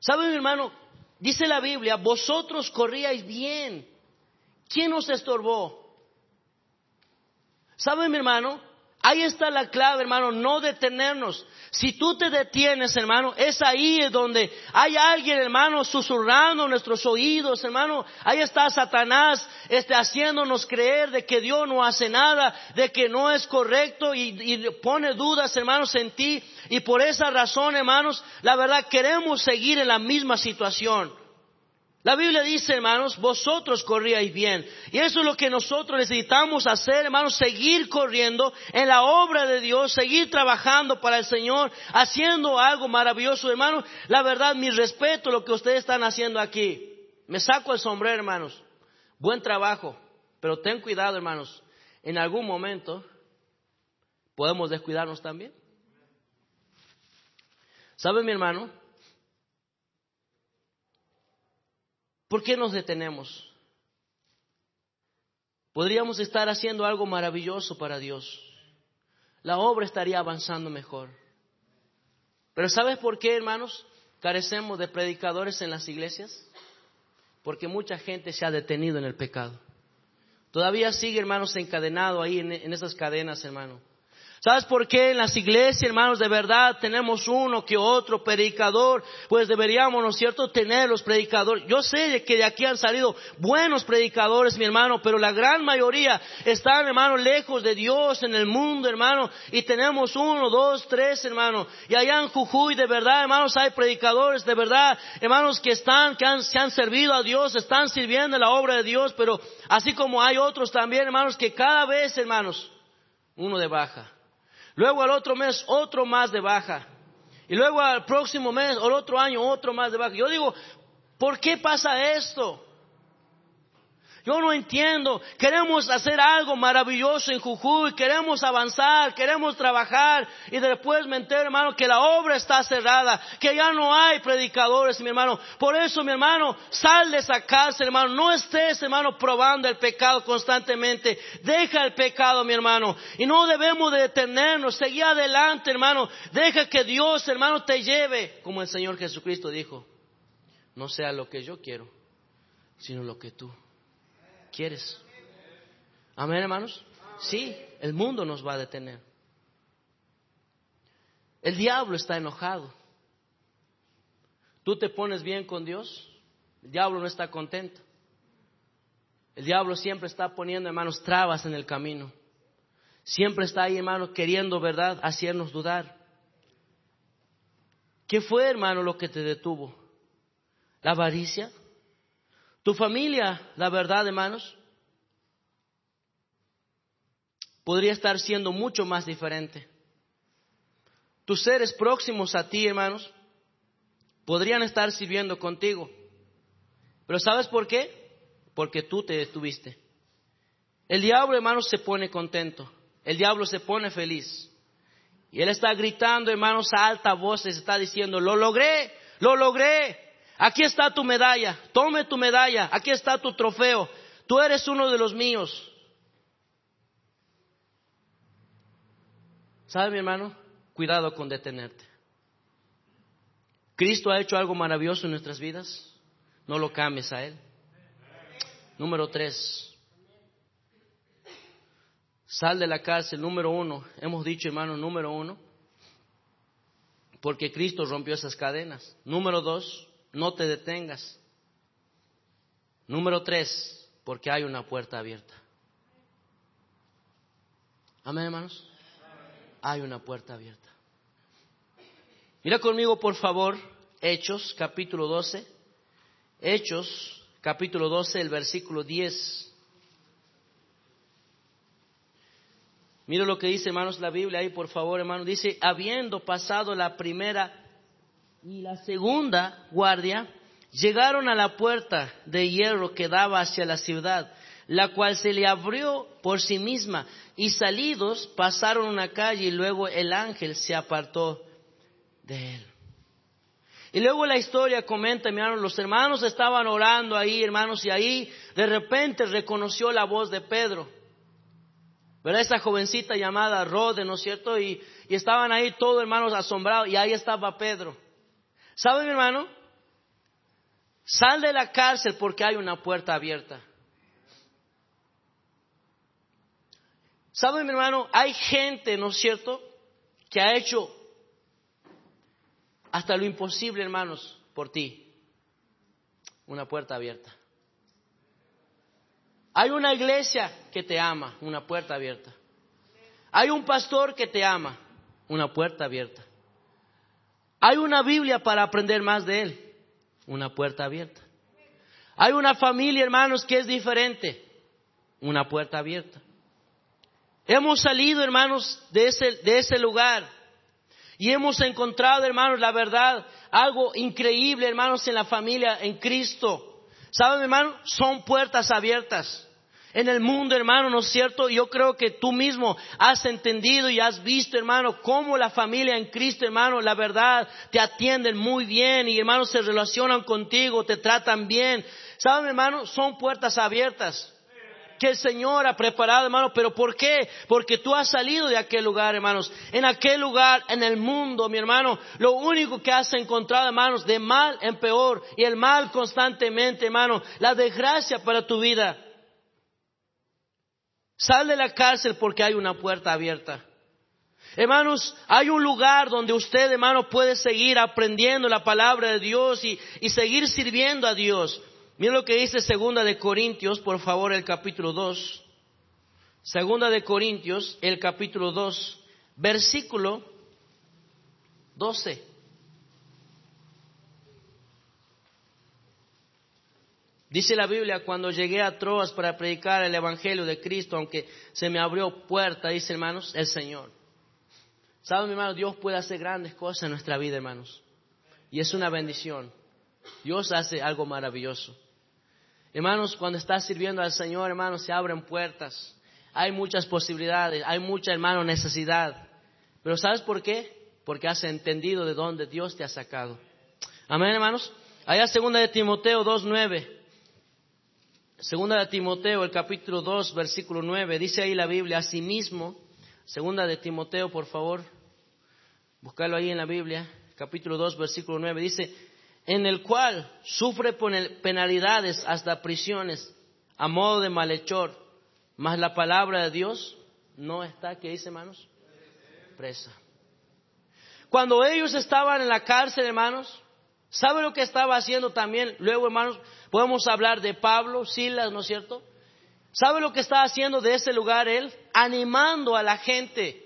¿Saben, mi hermano? Dice la Biblia, vosotros corríais bien. ¿Quién os estorbó? ¿Saben, mi hermano? Ahí está la clave, hermano, no detenernos. Si tú te detienes, hermano, es ahí donde hay alguien, hermano, susurrando nuestros oídos, hermano. Ahí está Satanás, este, haciéndonos creer de que Dios no hace nada, de que no es correcto y, y pone dudas, hermanos, en ti. Y por esa razón, hermanos, la verdad queremos seguir en la misma situación. La Biblia dice, hermanos, vosotros corríais bien. Y eso es lo que nosotros necesitamos hacer, hermanos, seguir corriendo en la obra de Dios, seguir trabajando para el Señor, haciendo algo maravilloso, hermanos. La verdad, mi respeto lo que ustedes están haciendo aquí. Me saco el sombrero, hermanos. Buen trabajo. Pero ten cuidado, hermanos. En algún momento podemos descuidarnos también. ¿Sabe, mi hermano? ¿Por qué nos detenemos? Podríamos estar haciendo algo maravilloso para Dios. La obra estaría avanzando mejor. Pero ¿sabes por qué, hermanos? Carecemos de predicadores en las iglesias. Porque mucha gente se ha detenido en el pecado. Todavía sigue, hermanos, encadenado ahí en, esas cadenas, hermano. ¿Sabes por qué en las iglesias, hermanos, de verdad tenemos uno que otro predicador? Pues deberíamos, ¿no es cierto?, tener los predicadores. Yo sé que de aquí han salido buenos predicadores, mi hermano, pero la gran mayoría están, hermano, lejos de Dios en el mundo, hermano. Y tenemos uno, dos, tres, hermano. Y allá en Jujuy, de verdad, hermanos, hay predicadores, de verdad, hermanos, que están, que han, se han servido a Dios, están sirviendo la obra de Dios, pero así como hay otros también, hermanos, que cada vez, hermanos, uno de baja. Luego al otro mes otro más de baja. Y luego al próximo mes o el otro año otro más de baja. Yo digo, ¿por qué pasa esto? Yo no entiendo. Queremos hacer algo maravilloso en Jujuy, queremos avanzar, queremos trabajar y después me entero, hermano, que la obra está cerrada, que ya no hay predicadores, mi hermano. Por eso, mi hermano, sal de esa casa, hermano. No estés, hermano, probando el pecado constantemente. Deja el pecado, mi hermano. Y no debemos de detenernos, seguir adelante, hermano. Deja que Dios, hermano, te lleve, como el Señor Jesucristo dijo. No sea lo que yo quiero, sino lo que tú quieres. Amén, hermanos. Sí, el mundo nos va a detener. El diablo está enojado. Tú te pones bien con Dios, el diablo no está contento. El diablo siempre está poniendo, hermanos, trabas en el camino. Siempre está ahí, hermanos, queriendo, ¿verdad?, hacernos dudar. ¿Qué fue, hermano, lo que te detuvo? ¿La avaricia? Tu familia, la verdad, hermanos, podría estar siendo mucho más diferente. Tus seres próximos a ti, hermanos, podrían estar sirviendo contigo. Pero ¿sabes por qué? Porque tú te detuviste. El diablo, hermanos, se pone contento. El diablo se pone feliz. Y él está gritando, hermanos, a alta voz, está diciendo, lo logré, lo logré, Aquí está tu medalla, tome tu medalla, aquí está tu trofeo, tú eres uno de los míos. ¿Sabe mi hermano? Cuidado con detenerte. Cristo ha hecho algo maravilloso en nuestras vidas, no lo cambies a Él. Número tres, sal de la cárcel, número uno, hemos dicho hermano, número uno, porque Cristo rompió esas cadenas. Número dos, no te detengas. Número tres, porque hay una puerta abierta. Amén, hermanos. hay una puerta abierta. Mira conmigo, por favor, Hechos, capítulo 12. Hechos, capítulo 12, el versículo 10. Mira lo que dice, hermanos, la Biblia ahí, por favor, hermano. Dice, habiendo pasado la primera y la segunda guardia, llegaron a la puerta de hierro que daba hacia la ciudad, la cual se le abrió por sí misma, y salidos pasaron una calle y luego el ángel se apartó de él. Y luego la historia comenta, mi hermano, los hermanos estaban orando ahí, hermanos, y ahí de repente reconoció la voz de Pedro. ¿Verdad? Esa jovencita llamada Rode, ¿no es cierto? Y, y estaban ahí todos hermanos asombrados, y ahí estaba Pedro. ¿Sabe, mi hermano? Sal de la cárcel porque hay una puerta abierta. ¿Sabe, mi hermano? Hay gente, ¿no es cierto?, que ha hecho hasta lo imposible, hermanos, por ti. Una puerta abierta. Hay una iglesia que te ama, una puerta abierta. Hay un pastor que te ama, una puerta abierta. Hay una Biblia para aprender más de él, una puerta abierta. Hay una familia, hermanos, que es diferente, una puerta abierta. Hemos salido, hermanos, de ese, de ese lugar y hemos encontrado, hermanos, la verdad, algo increíble, hermanos, en la familia, en Cristo. ¿Saben, hermano? Son puertas abiertas. En el mundo, hermano, ¿no es cierto? Yo creo que tú mismo has entendido y has visto, hermano, cómo la familia en Cristo, hermano, la verdad, te atienden muy bien y, hermanos, se relacionan contigo, te tratan bien. ¿Saben, hermano? Son puertas abiertas que el Señor ha preparado, hermano. Pero ¿por qué? Porque tú has salido de aquel lugar, hermanos. En aquel lugar, en el mundo, mi hermano, lo único que has encontrado, hermanos, de mal en peor y el mal constantemente, hermano, la desgracia para tu vida. Sal de la cárcel porque hay una puerta abierta. Hermanos, hay un lugar donde usted, hermano, puede seguir aprendiendo la palabra de Dios y, y seguir sirviendo a Dios. Mira lo que dice Segunda de Corintios, por favor, el capítulo 2. Segunda de Corintios, el capítulo 2, versículo 12. Dice la Biblia, cuando llegué a Troas para predicar el Evangelio de Cristo, aunque se me abrió puerta, dice hermanos, el Señor. ¿Saben, mi hermano? Dios puede hacer grandes cosas en nuestra vida, hermanos. Y es una bendición. Dios hace algo maravilloso. Hermanos, cuando estás sirviendo al Señor, hermanos, se abren puertas. Hay muchas posibilidades, hay mucha, hermano, necesidad. Pero ¿sabes por qué? Porque has entendido de dónde Dios te ha sacado. Amén, hermanos. Allá segunda de Timoteo 2.9. Segunda de Timoteo, el capítulo 2, versículo 9, dice ahí la Biblia, asimismo, segunda de Timoteo, por favor, búscalo ahí en la Biblia, capítulo 2, versículo 9, dice, en el cual sufre penalidades hasta prisiones a modo de malhechor, mas la palabra de Dios no está, ¿qué dice, hermanos? Presa. Cuando ellos estaban en la cárcel, hermanos, ¿Sabe lo que estaba haciendo también? Luego, hermanos, podemos hablar de Pablo, Silas, ¿no es cierto? ¿Sabe lo que estaba haciendo de ese lugar él? Animando a la gente.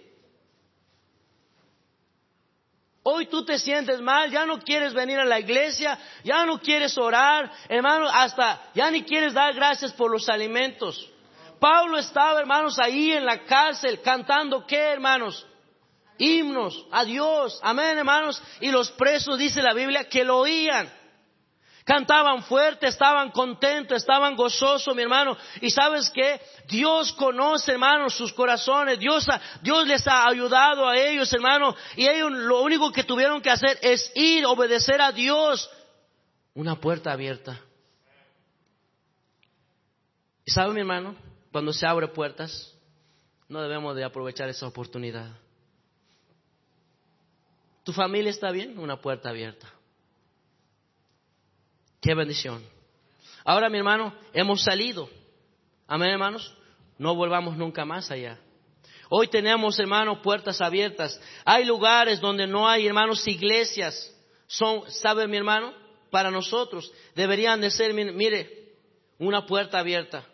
Hoy tú te sientes mal, ya no quieres venir a la iglesia, ya no quieres orar, hermano, hasta ya ni quieres dar gracias por los alimentos. Pablo estaba, hermanos, ahí en la cárcel cantando qué, hermanos? Himnos a Dios. Amén, hermanos. Y los presos, dice la Biblia, que lo oían. Cantaban fuerte, estaban contentos, estaban gozosos, mi hermano. Y sabes que Dios conoce, hermanos, sus corazones. Dios, Dios les ha ayudado a ellos, hermano. Y ellos lo único que tuvieron que hacer es ir, obedecer a Dios. Una puerta abierta. Y sabe, mi hermano, cuando se abren puertas, no debemos de aprovechar esa oportunidad. ¿Tu familia está bien? Una puerta abierta. Qué bendición. Ahora, mi hermano, hemos salido. Amén, hermanos. No volvamos nunca más allá. Hoy tenemos, hermanos, puertas abiertas. Hay lugares donde no hay, hermanos, iglesias. Son, ¿sabe mi hermano? Para nosotros deberían de ser, mire, una puerta abierta.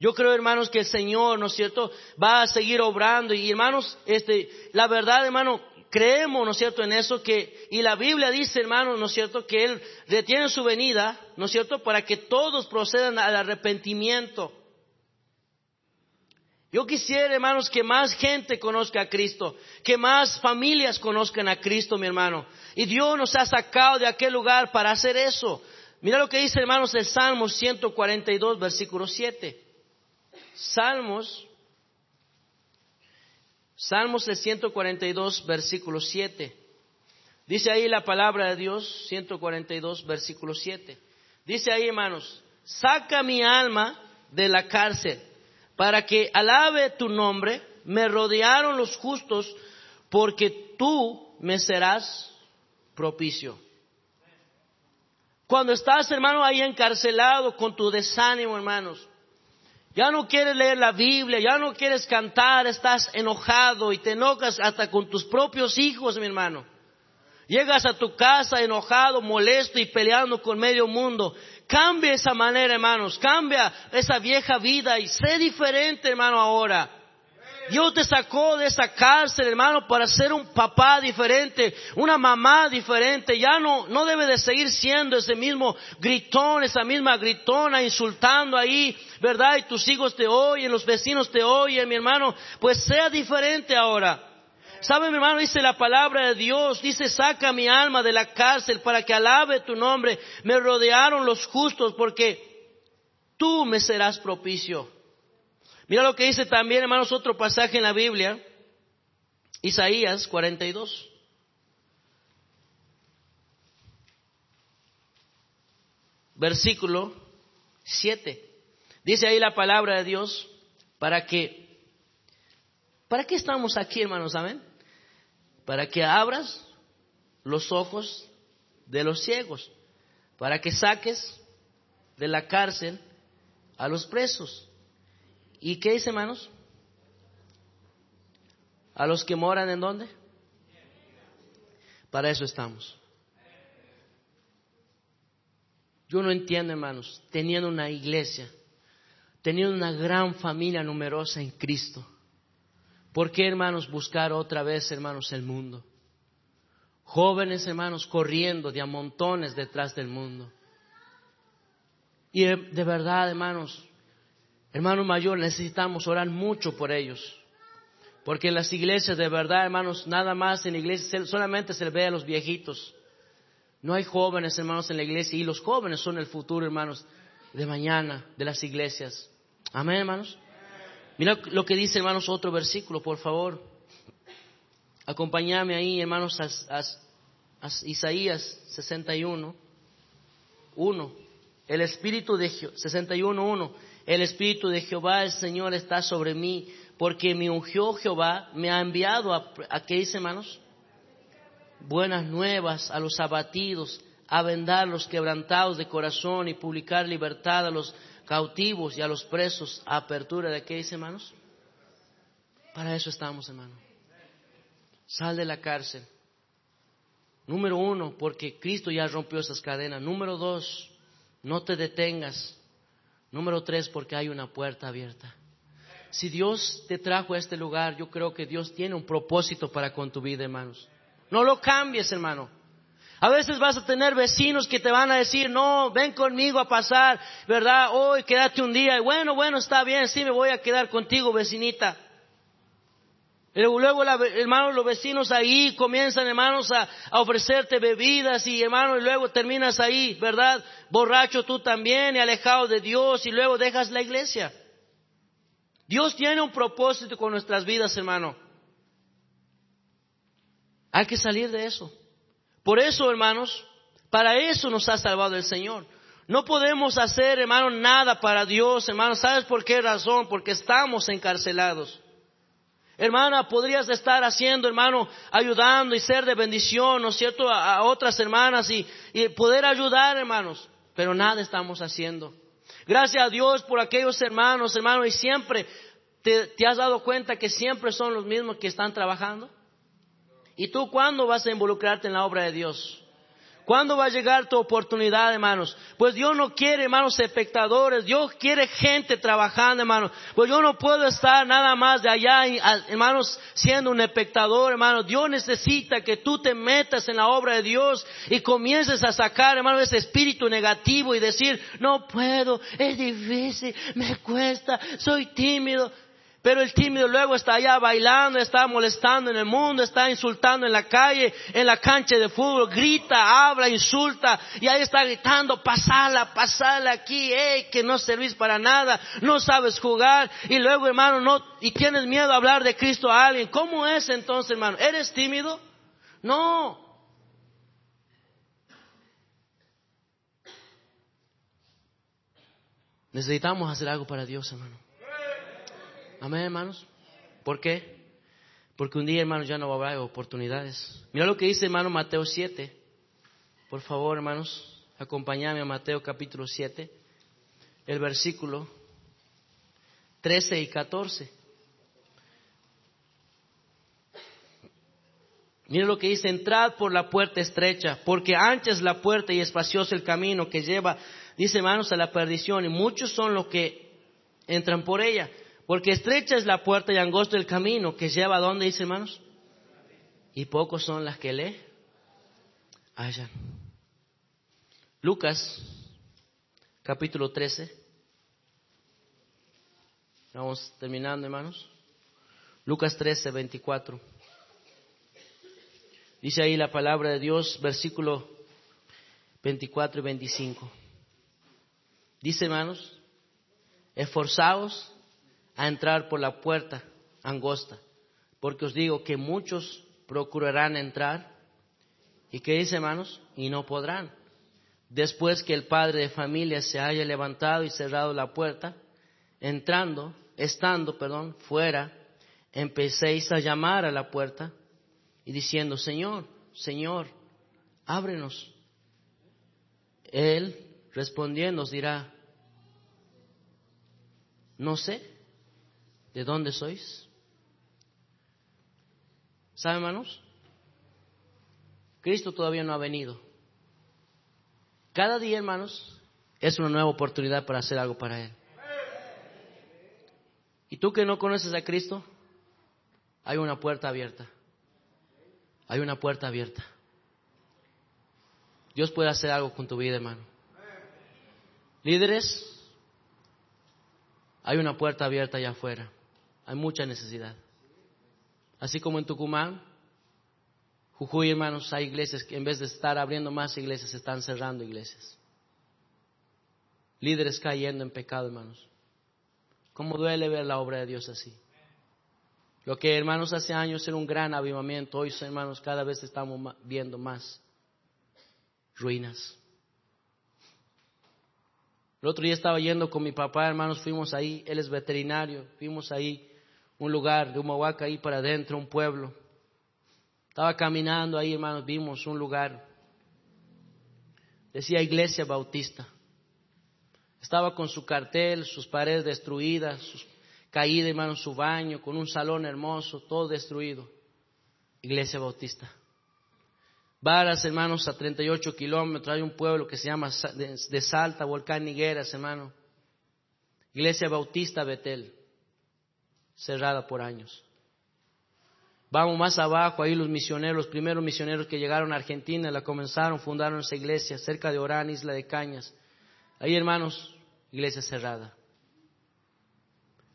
Yo creo, hermanos, que el Señor, ¿no es cierto?, va a seguir obrando. Y hermanos, este, la verdad, hermano, creemos, ¿no es cierto?, en eso que, y la Biblia dice, hermanos, ¿no es cierto?, que Él retiene su venida, ¿no es cierto?, para que todos procedan al arrepentimiento. Yo quisiera, hermanos, que más gente conozca a Cristo, que más familias conozcan a Cristo, mi hermano. Y Dios nos ha sacado de aquel lugar para hacer eso. Mira lo que dice, hermanos, el Salmo 142, versículo 7. Salmos, Salmos el 142, versículo 7. Dice ahí la palabra de Dios, 142, versículo 7. Dice ahí, hermanos, saca mi alma de la cárcel para que alabe tu nombre, me rodearon los justos, porque tú me serás propicio. Cuando estás, hermano, ahí encarcelado con tu desánimo, hermanos, ya no quieres leer la Biblia, ya no quieres cantar, estás enojado y te enojas hasta con tus propios hijos, mi hermano. Llegas a tu casa enojado, molesto y peleando con medio mundo. Cambia esa manera, hermanos. Cambia esa vieja vida y sé diferente, hermano, ahora. Dios te sacó de esa cárcel, hermano, para ser un papá diferente, una mamá diferente. Ya no, no debe de seguir siendo ese mismo gritón, esa misma gritona, insultando ahí, ¿verdad? Y tus hijos te oyen, los vecinos te oyen, mi hermano. Pues sea diferente ahora. ¿Sabe, mi hermano? Dice la palabra de Dios, dice, saca mi alma de la cárcel para que alabe tu nombre. Me rodearon los justos porque tú me serás propicio. Mira lo que dice también, hermanos, otro pasaje en la Biblia, Isaías 42. Versículo 7. Dice ahí la palabra de Dios para que ¿Para qué estamos aquí, hermanos? ¿Saben? para que abras los ojos de los ciegos, para que saques de la cárcel a los presos. ¿Y qué dice, hermanos? A los que moran en dónde? Para eso estamos. Yo no entiendo, hermanos, teniendo una iglesia, teniendo una gran familia numerosa en Cristo ¿Por qué, hermanos, buscar otra vez, hermanos, el mundo? Jóvenes, hermanos, corriendo de a montones detrás del mundo. Y de verdad, hermanos, hermano mayor, necesitamos orar mucho por ellos. Porque en las iglesias, de verdad, hermanos, nada más en iglesias solamente se ve a los viejitos. No hay jóvenes, hermanos, en la iglesia. Y los jóvenes son el futuro, hermanos, de mañana, de las iglesias. Amén, hermanos. Mira lo que dice, hermanos, otro versículo, por favor. Acompáñame ahí, hermanos, a, Isaías 61, 1. El Espíritu de 61, 1. El Espíritu de Jehová, el Señor, está sobre mí, porque me ungió Jehová, me ha enviado a, a ¿qué dice, hermanos? Buenas nuevas a los abatidos, a vendar los quebrantados de corazón y publicar libertad a los cautivos y a los presos a apertura de qué dice, hermanos? Para eso estamos, hermano. Sal de la cárcel. Número uno, porque Cristo ya rompió esas cadenas. Número dos, no te detengas. Número tres, porque hay una puerta abierta. Si Dios te trajo a este lugar, yo creo que Dios tiene un propósito para con tu vida, hermanos. No lo cambies, hermano. A veces vas a tener vecinos que te van a decir, no, ven conmigo a pasar, ¿verdad? Hoy quédate un día. Y bueno, bueno, está bien, sí me voy a quedar contigo, vecinita. Luego, hermanos, los vecinos ahí comienzan, hermanos, a, a, ofrecerte bebidas y, hermanos, y luego terminas ahí, ¿verdad? Borracho tú también y alejado de Dios y luego dejas la iglesia. Dios tiene un propósito con nuestras vidas, hermano. Hay que salir de eso. Por eso, hermanos, para eso nos ha salvado el Señor. No podemos hacer, hermano, nada para Dios, hermano. ¿Sabes por qué razón? Porque estamos encarcelados. Hermana, podrías estar haciendo, hermano, ayudando y ser de bendición, ¿no es cierto?, a, otras hermanas y, poder ayudar, hermanos. Pero nada estamos haciendo. Gracias a Dios por aquellos hermanos, hermanos, y siempre te, te has dado cuenta que siempre son los mismos que están trabajando. ¿Y tú cuándo vas a involucrarte en la obra de Dios? ¿Cuándo va a llegar tu oportunidad, hermanos? Pues Dios no quiere, hermanos, espectadores. Dios quiere gente trabajando, hermanos. Pues yo no puedo estar nada más de allá, hermanos, siendo un espectador, hermanos. Dios necesita que tú te metas en la obra de Dios y comiences a sacar, hermanos, ese espíritu negativo y decir, no puedo, es difícil, me cuesta, soy tímido. Pero el tímido luego está allá bailando, está molestando en el mundo, está insultando en la calle, en la cancha de fútbol, grita, habla, insulta, y ahí está gritando, pasala, pasala aquí, que no servís para nada, no sabes jugar, y luego hermano, no, y tienes miedo a hablar de Cristo a alguien. ¿Cómo es entonces, hermano? ¿Eres tímido? No. Necesitamos hacer algo para Dios, hermano. Amén, hermanos. ¿Por qué? Porque un día, hermanos, ya no haber oportunidades. Mira lo que dice, hermano, Mateo 7. Por favor, hermanos, acompáñame a Mateo capítulo 7, el versículo 13 y 14. Mira lo que dice, entrad por la puerta estrecha, porque ancha es la puerta y espacioso el camino que lleva, dice hermanos, a la perdición, y muchos son los que entran por ella. Porque estrecha es la puerta y angosto el camino que lleva a dónde, dice hermanos. Y pocos son las que le hallan. Lucas, capítulo 13. Vamos terminando, hermanos. Lucas 13, 24. Dice ahí la palabra de Dios, versículo 24 y 25. Dice, hermanos, esforzaos a entrar por la puerta angosta, porque os digo que muchos procurarán entrar y que dice hermanos, y no podrán. Después que el padre de familia se haya levantado y cerrado la puerta, entrando, estando, perdón, fuera, empecéis a llamar a la puerta y diciendo, Señor, Señor, ábrenos. Él respondiendo os dirá, no sé. ¿De dónde sois? ¿Saben, hermanos? Cristo todavía no ha venido. Cada día, hermanos, es una nueva oportunidad para hacer algo para Él. Y tú que no conoces a Cristo, hay una puerta abierta. Hay una puerta abierta. Dios puede hacer algo con tu vida, hermano. Líderes, hay una puerta abierta allá afuera. Hay mucha necesidad. Así como en Tucumán, Jujuy, hermanos, hay iglesias que en vez de estar abriendo más iglesias, están cerrando iglesias. Líderes cayendo en pecado, hermanos. ¿Cómo duele ver la obra de Dios así? Lo que, hermanos, hace años era un gran avivamiento, hoy, hermanos, cada vez estamos viendo más ruinas. El otro día estaba yendo con mi papá, hermanos, fuimos ahí, él es veterinario, fuimos ahí un lugar de Humahuaca ahí para adentro, un pueblo. Estaba caminando ahí, hermanos, vimos un lugar. Decía Iglesia Bautista. Estaba con su cartel, sus paredes destruidas, sus caídas, hermanos, su baño, con un salón hermoso, todo destruido. Iglesia Bautista. Varas, hermanos, a 38 kilómetros hay un pueblo que se llama de Salta, Volcán Nigueras, hermano. Iglesia Bautista Betel cerrada por años. Vamos más abajo, ahí los misioneros, los primeros misioneros que llegaron a Argentina, la comenzaron, fundaron esa iglesia cerca de Orán, Isla de Cañas. Ahí, hermanos, iglesia cerrada.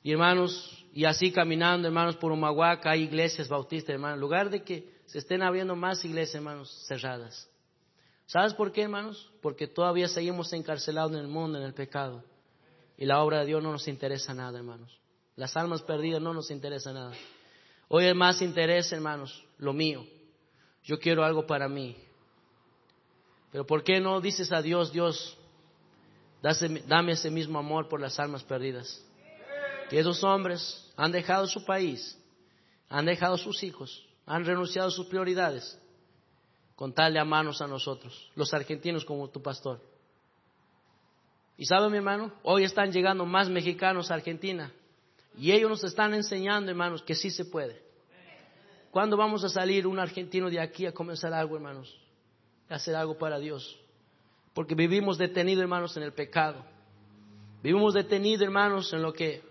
Y hermanos, y así caminando, hermanos, por Humahuaca hay iglesias bautistas, hermanos. En lugar de que se estén abriendo más iglesias, hermanos, cerradas. ¿Sabes por qué, hermanos? Porque todavía seguimos encarcelados en el mundo, en el pecado. Y la obra de Dios no nos interesa nada, hermanos. Las almas perdidas no nos interesa nada. Hoy es más interés, hermanos, lo mío. Yo quiero algo para mí. Pero ¿por qué no dices a Dios, Dios, dame ese mismo amor por las almas perdidas? Que esos hombres han dejado su país, han dejado sus hijos, han renunciado a sus prioridades, con tal de amarnos a nosotros, los argentinos como tu pastor. Y sabe mi hermano, hoy están llegando más mexicanos a Argentina y ellos nos están enseñando, hermanos, que sí se puede. ¿Cuándo vamos a salir un argentino de aquí a comenzar algo, hermanos? hacer algo para Dios. Porque vivimos detenidos, hermanos, en el pecado. Vivimos detenidos, hermanos, en lo que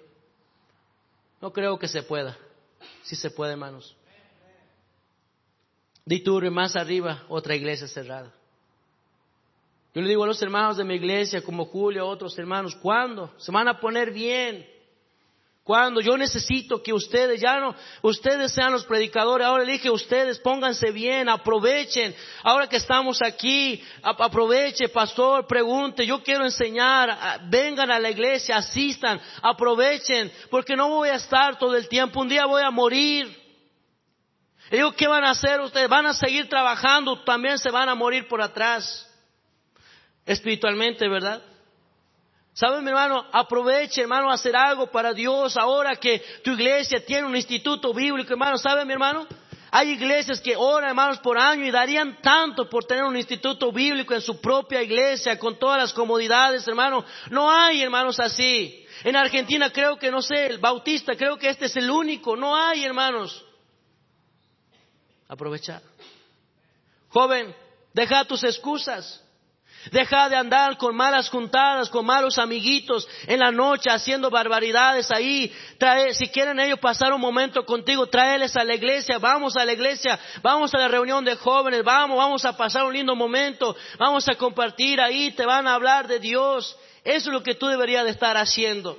no creo que se pueda. Si se puede, hermanos. Diturre más arriba, otra iglesia cerrada. Yo le digo a los hermanos de mi iglesia, como Julio, a otros hermanos, ¿cuándo? Se van a poner bien. Cuando yo necesito que ustedes, ya no, ustedes sean los predicadores, ahora le dije ustedes, pónganse bien, aprovechen, ahora que estamos aquí, aproveche, pastor, pregunte, yo quiero enseñar, vengan a la iglesia, asistan, aprovechen, porque no voy a estar todo el tiempo, un día voy a morir. Y digo, ¿qué van a hacer ustedes? Van a seguir trabajando, también se van a morir por atrás, espiritualmente, ¿verdad? ¿Saben, mi hermano? Aproveche, hermano, a hacer algo para Dios ahora que tu iglesia tiene un instituto bíblico, hermano. ¿Saben, mi hermano? Hay iglesias que oran, hermanos, por año y darían tanto por tener un instituto bíblico en su propia iglesia, con todas las comodidades, hermano. No hay, hermanos, así. En Argentina creo que, no sé, el bautista, creo que este es el único. No hay, hermanos. Aprovechar. Joven, deja tus excusas. Deja de andar con malas juntadas, con malos amiguitos en la noche haciendo barbaridades ahí. Trae, si quieren ellos pasar un momento contigo, tráeles a la iglesia, vamos a la iglesia, vamos a la reunión de jóvenes, vamos, vamos a pasar un lindo momento, vamos a compartir ahí, te van a hablar de Dios. Eso es lo que tú deberías de estar haciendo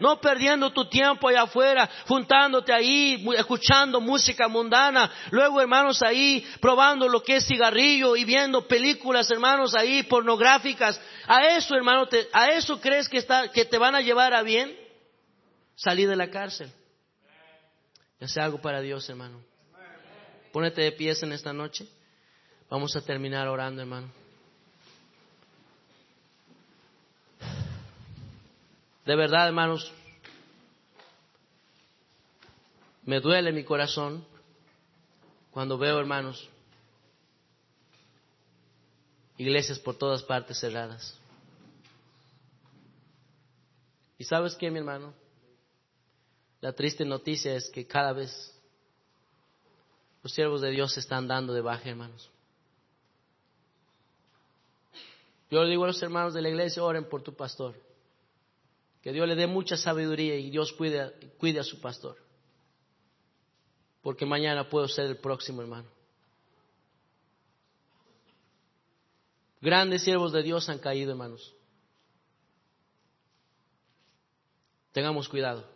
no perdiendo tu tiempo allá afuera, juntándote ahí, escuchando música mundana, luego hermanos ahí probando lo que es cigarrillo y viendo películas hermanos ahí pornográficas. A eso hermano, a eso crees que, está, que te van a llevar a bien? Salir de la cárcel. Y algo para Dios hermano. Pónete de pies en esta noche. Vamos a terminar orando hermano. De verdad, hermanos, me duele mi corazón cuando veo, hermanos, iglesias por todas partes cerradas. ¿Y sabes qué, mi hermano? La triste noticia es que cada vez los siervos de Dios se están dando de baja, hermanos. Yo le digo a los hermanos de la iglesia, oren por tu pastor. Que Dios le dé mucha sabiduría y Dios cuide, cuide a su pastor. Porque mañana puedo ser el próximo hermano. Grandes siervos de Dios han caído, hermanos. Tengamos cuidado.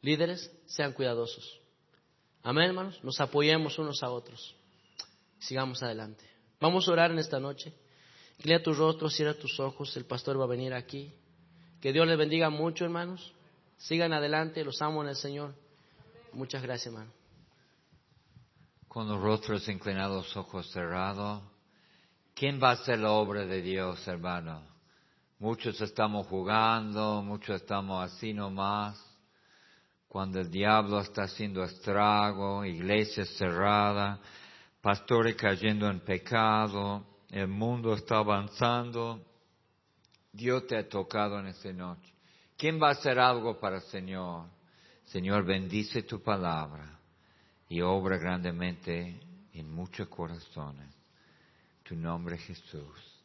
Líderes, sean cuidadosos. Amén, hermanos. Nos apoyemos unos a otros. Sigamos adelante. Vamos a orar en esta noche. Clea tu rostro, cierra tus ojos. El pastor va a venir aquí. Que Dios les bendiga mucho, hermanos. Sigan adelante, los amo en el Señor. Muchas gracias, hermano. Con los rostros inclinados, ojos cerrados. ¿Quién va a hacer la obra de Dios, hermano? Muchos estamos jugando, muchos estamos así nomás. Cuando el diablo está haciendo estrago, iglesias cerradas, pastores cayendo en pecado, el mundo está avanzando, Dios te ha tocado en esta noche. ¿Quién va a hacer algo para el Señor? Señor, bendice tu palabra y obra grandemente en muchos corazones. Tu nombre Jesús.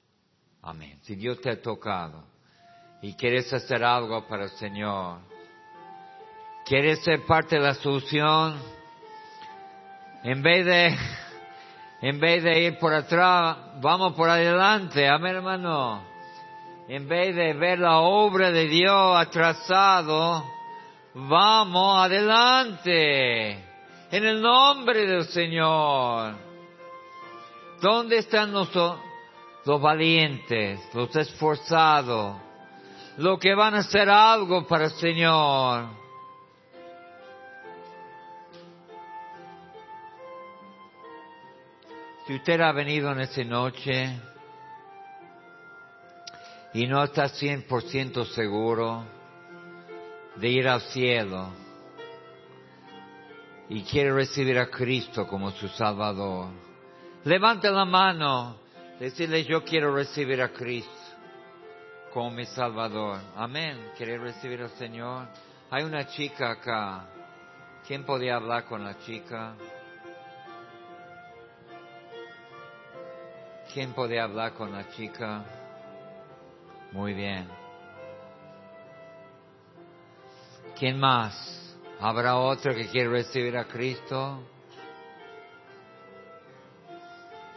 Amén. Si Dios te ha tocado y quieres hacer algo para el Señor, quieres ser parte de la solución, en vez de, en vez de ir por atrás, vamos por adelante. Amén, hermano en vez de ver la obra de Dios atrasado, vamos adelante. En el nombre del Señor. ¿Dónde están los, los valientes, los esforzados, los que van a hacer algo para el Señor? Si usted ha venido en esta noche, y no está 100% seguro de ir al cielo y quiere recibir a Cristo como su Salvador, levante la mano, decirle yo quiero recibir a Cristo como mi Salvador. Amén. ¿Quiere recibir al Señor? Hay una chica acá. ¿Quién podía hablar con la chica? ¿Quién puede hablar con la chica? Muy bien. ¿Quién más? ¿Habrá otro que quiere recibir a Cristo?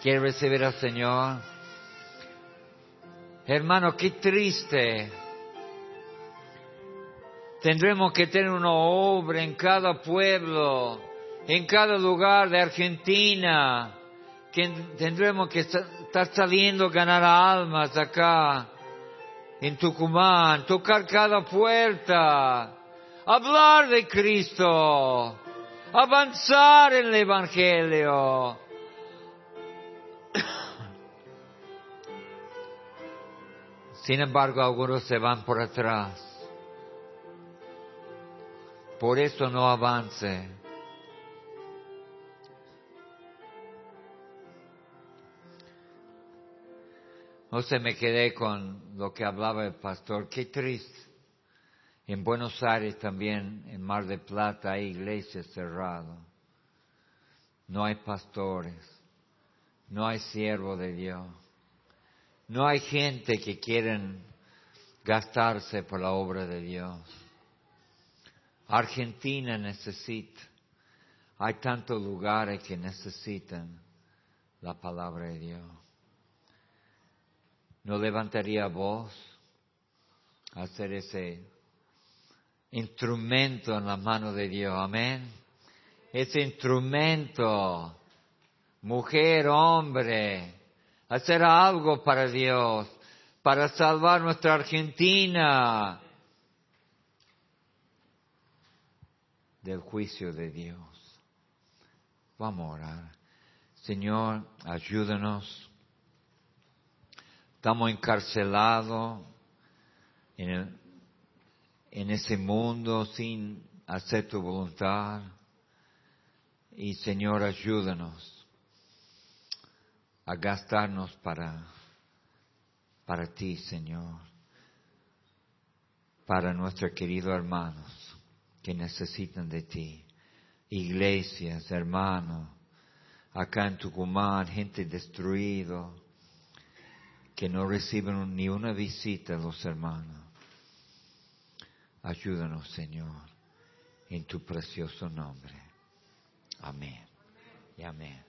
¿Quiere recibir al Señor? Hermano, qué triste. Tendremos que tener una obra en cada pueblo, en cada lugar de Argentina. Que tendremos que estar saliendo a ganar almas acá, en Tucumán, tocar cada puerta, hablar de Cristo, avanzar en el Evangelio. Sin embargo, algunos se van por atrás. Por eso no avance. No se me quedé con lo que hablaba el pastor. Qué triste. En Buenos Aires también, en Mar de Plata, hay iglesias cerradas. No hay pastores. No hay siervo de Dios. No hay gente que quieren gastarse por la obra de Dios. Argentina necesita. Hay tantos lugares que necesitan la palabra de Dios. ¿No levantaría voz a hacer ese instrumento en la mano de Dios? Amén. Ese instrumento, mujer, hombre, hacer algo para Dios, para salvar nuestra Argentina del juicio de Dios. Vamos a orar. Señor, ayúdanos. Estamos encarcelados en, en ese mundo sin hacer tu voluntad. Y Señor, ayúdanos a gastarnos para, para ti, Señor, para nuestros queridos hermanos que necesitan de ti, iglesias, hermanos, acá en Tucumán, gente destruida, que no reciben ni una visita los hermanos. Ayúdanos, Señor, en tu precioso nombre. Amén y amén.